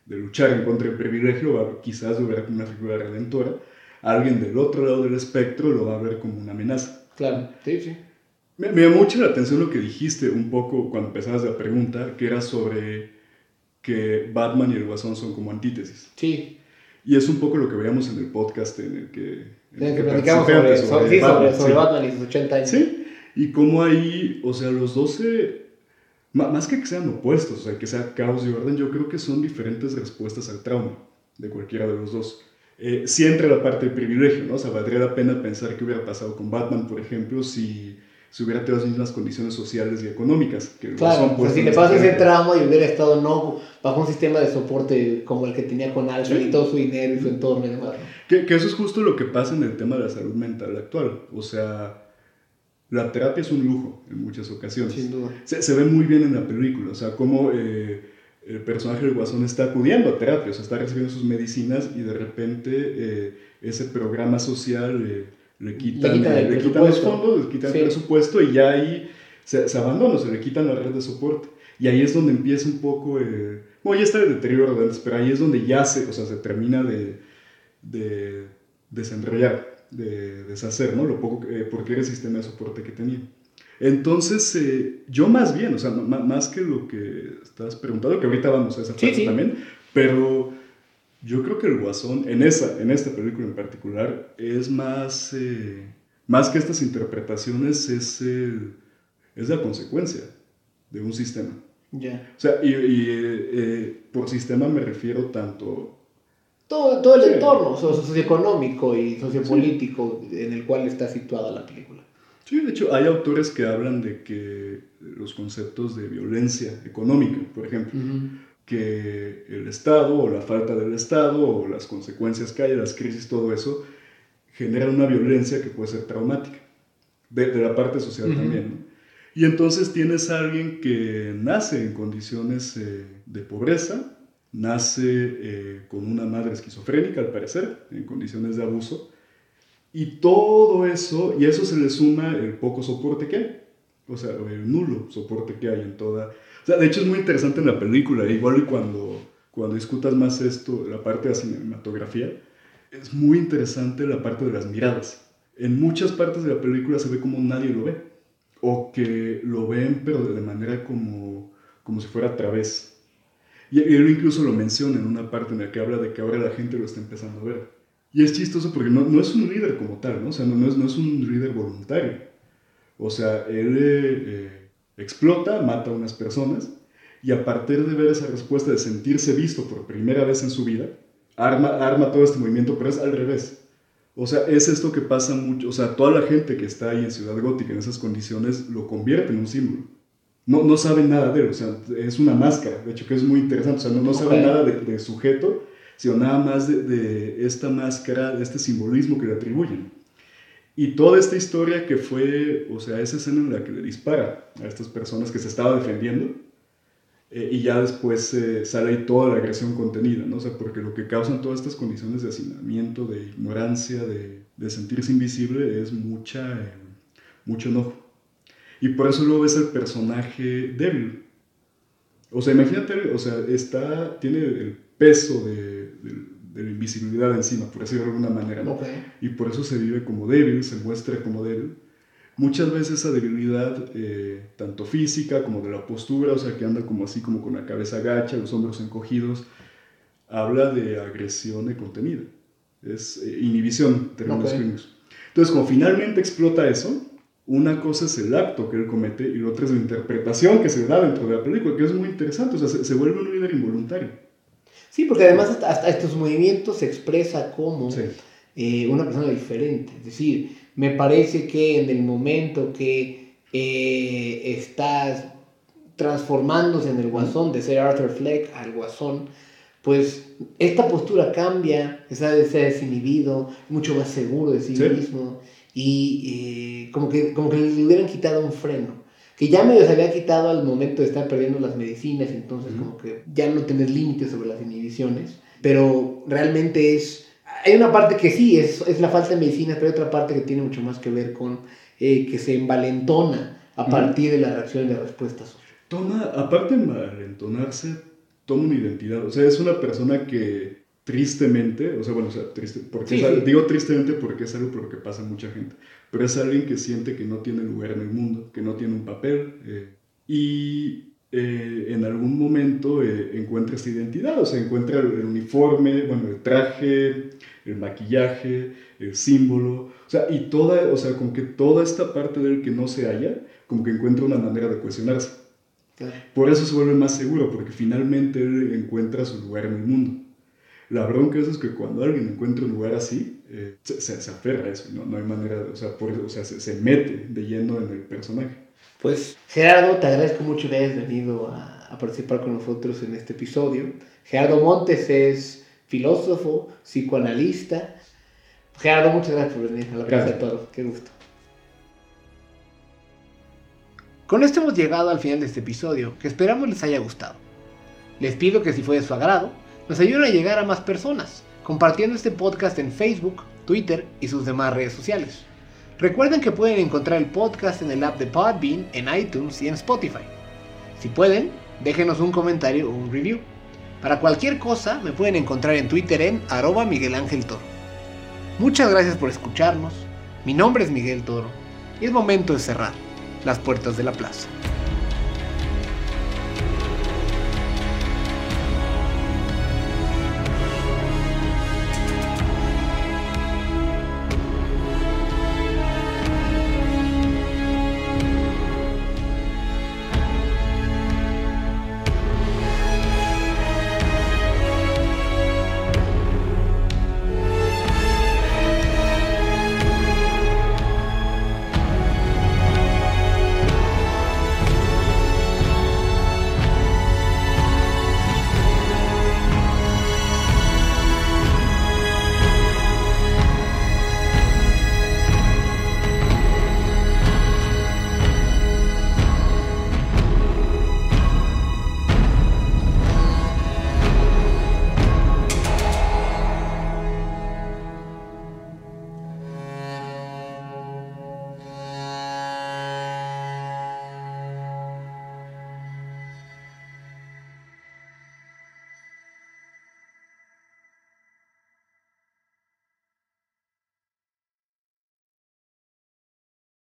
de, luchar en contra del privilegio, quizás lo verá como una figura redentora. Alguien del otro lado del espectro lo va a ver como una amenaza. Claro, sí, sí. Me, me llamó mucho la atención lo que dijiste un poco cuando empezabas la pregunta, que era sobre que Batman y el Guasón son como antítesis. Sí. Y es un poco lo que veíamos en el podcast en el que... En el que, platicamos sobre, sobre, Batman, sobre, Batman y sus 80 años. Sí, y cómo ahí, o sea, los 12, más que que sean opuestos, o sea, que sea caos y orden, yo creo que son diferentes respuestas al trauma de cualquiera de los dos. Eh, sí entra la parte del privilegio, ¿no? O sea, valdría la pena pensar qué hubiera pasado con Batman, por ejemplo, si si hubiera tenido las mismas condiciones sociales y económicas. Que claro, pues si le pasa ese trauma y hubiera estado no bajo un sistema de soporte como el que tenía con Alfred y todo su dinero y su entorno y demás. Que, que, eso es justo lo que pasa en el tema de la salud mental actual. O sea, la terapia es un lujo en muchas ocasiones. Sin duda. Se, se ve muy bien en la película, o sea, cómo eh, el personaje del Guasón está acudiendo a terapia, o sea, está recibiendo sus medicinas y de repente eh, ese programa social... Eh, le quitan, le quitan, los fondos, le quitan el presupuesto y ya ahí se, se, abandona, se le quitan la red de soporte. Y ahí es donde empieza un poco, eh, bueno, ya está el deterioro de antes, pero ahí es donde ya se, o sea, se termina de, de desenrollar, de deshacer, ¿no? Lo poco, eh, porque era el sistema de soporte que tenía. Entonces, eh, yo más bien, o sea, más que lo que estás preguntando, que ahorita vamos a esa parte también, pero yo creo que el Guasón, en, esa, en esta película en particular, es más, eh, más que estas interpretaciones, es, es la consecuencia de un sistema. Ya. O sea, y, eh, eh, por sistema me refiero tanto... Todo, todo el entorno socioeconómico y sociopolítico en el cual está situada la película. Sí, de hecho, hay autores que hablan de que los conceptos de violencia económica, por ejemplo, que el Estado o la falta del Estado o las consecuencias que hay, las crisis, todo eso, genera una violencia que puede ser traumática, de, la parte social también. Y entonces tienes a alguien que nace en condiciones eh, de pobreza, nace eh, con una madre esquizofrénica al parecer, en condiciones de abuso, y todo eso, y eso se le suma el poco soporte que hay, o sea, el nulo soporte que hay en toda o sea, de hecho es muy interesante en la película, igual cuando, cuando discutas más esto, la parte de la cinematografía, es muy interesante la parte de las miradas. En muchas partes de la película se ve como nadie lo ve, o que lo ven pero de manera como, como si fuera a través. Y él incluso lo menciona en una parte en la que habla de que ahora la gente lo está empezando a ver. Y es chistoso porque no, no es un líder como tal, ¿no? O sea, no, no, es, no es, un líder voluntario. O sea, él eh, eh, explota, mata a unas personas y a partir de ver esa respuesta, de sentirse visto por primera vez en su vida, arma, arma todo este movimiento, pero es al revés. O sea, es esto que pasa mucho, o sea, toda la gente que está ahí en Ciudad Gótica en esas condiciones lo convierte en un símbolo. No, no saben nada de él, o sea, es una máscara, de hecho que es muy interesante, o sea, no, no saben nada de, de, sujeto, sino nada más de, de, esta máscara, de este simbolismo que le atribuyen. Y toda esta historia que fue, o sea, esa escena en la que le dispara a estas personas que se estaba defendiendo, eh, y ya después eh, sale ahí toda la agresión contenida, ¿no? O sea, porque lo que causan todas estas condiciones de hacinamiento, de ignorancia, de, de sentirse invisible, es mucha, eh, mucho enojo. Y por eso luego ves el personaje débil. O sea, imagínate, o sea, está, tiene el peso de, de, invisibilidad encima, por decirlo de alguna manera, ¿no? Y por eso se vive como débil, se muestra como débil. Muchas veces esa debilidad, eh, tanto física como de la postura, o sea, que anda como así, como con la cabeza agacha, los hombros encogidos, habla de agresión de contenida. Es eh, inhibición, términos Ok. clínicos. Entonces, como finalmente explota eso, una cosa es el acto que él comete y la otra es la interpretación que se da dentro de la película, que es muy interesante, o sea, se, se vuelve un líder involuntario. Sí, porque además hasta, hasta estos movimientos se expresa como Sí. eh, una persona diferente. Es decir, me parece que en el momento que eh, estás transformándose en el guasón, de ser Arthur Fleck al guasón, pues esta postura cambia, está está desinhibido, mucho más seguro de sí, Sí. mismo, y eh, como, que, como que le hubieran quitado un freno. Que ya medio se había quitado al momento de estar perdiendo las medicinas, entonces Ujú. como que ya no tener límites sobre las inhibiciones, pero realmente es... Hay una parte que sí, es, es la falta de medicinas, pero hay otra parte que tiene mucho más que ver con eh, que se envalentona a partir de la reacción de respuesta social. Toma, aparte de malentonarse, toma una identidad. O sea, es una persona que tristemente, o sea, bueno, o sea, triste, porque Sí, es al- sí. digo tristemente porque es algo por lo que pasa mucha gente, pero es alguien que siente que no tiene lugar en el mundo, que no tiene un papel, eh, y eh, en algún momento eh, encuentra esta identidad, o sea, encuentra el, el uniforme, bueno, el traje, el maquillaje, el símbolo, o sea, y toda, o sea, como que toda esta parte de él que no se halla, como que encuentra una manera de cuestionarse. Por eso se vuelve más seguro, porque finalmente él encuentra su lugar en el mundo. La bronca es que cuando alguien encuentra un lugar así, eh, se, se, aferra a eso, ¿no? no hay manera, de- o sea, por, o sea se, se mete de lleno en el personaje. Pues Gerardo, te agradezco mucho que hayas venido a, a participar con nosotros en este episodio. Gerardo Montes es filósofo, psicoanalista. Gerardo, muchas gracias por venir a la Plaza de. Toros. Qué gusto. Con esto hemos llegado al final de este episodio, que esperamos les haya gustado. Les pido que si fue de su agrado, nos ayuden a llegar a más personas, compartiendo este podcast en Facebook, Twitter y sus demás redes sociales. Recuerden que pueden encontrar el podcast en el app de Podbean, en iTunes y en Spotify. Si pueden, déjenos un comentario o un review. Para cualquier cosa me pueden encontrar en Twitter en arroba Miguel Toro. Muchas gracias por escucharnos. Mi nombre es Miguel Toro y es momento de cerrar las puertas de la plaza.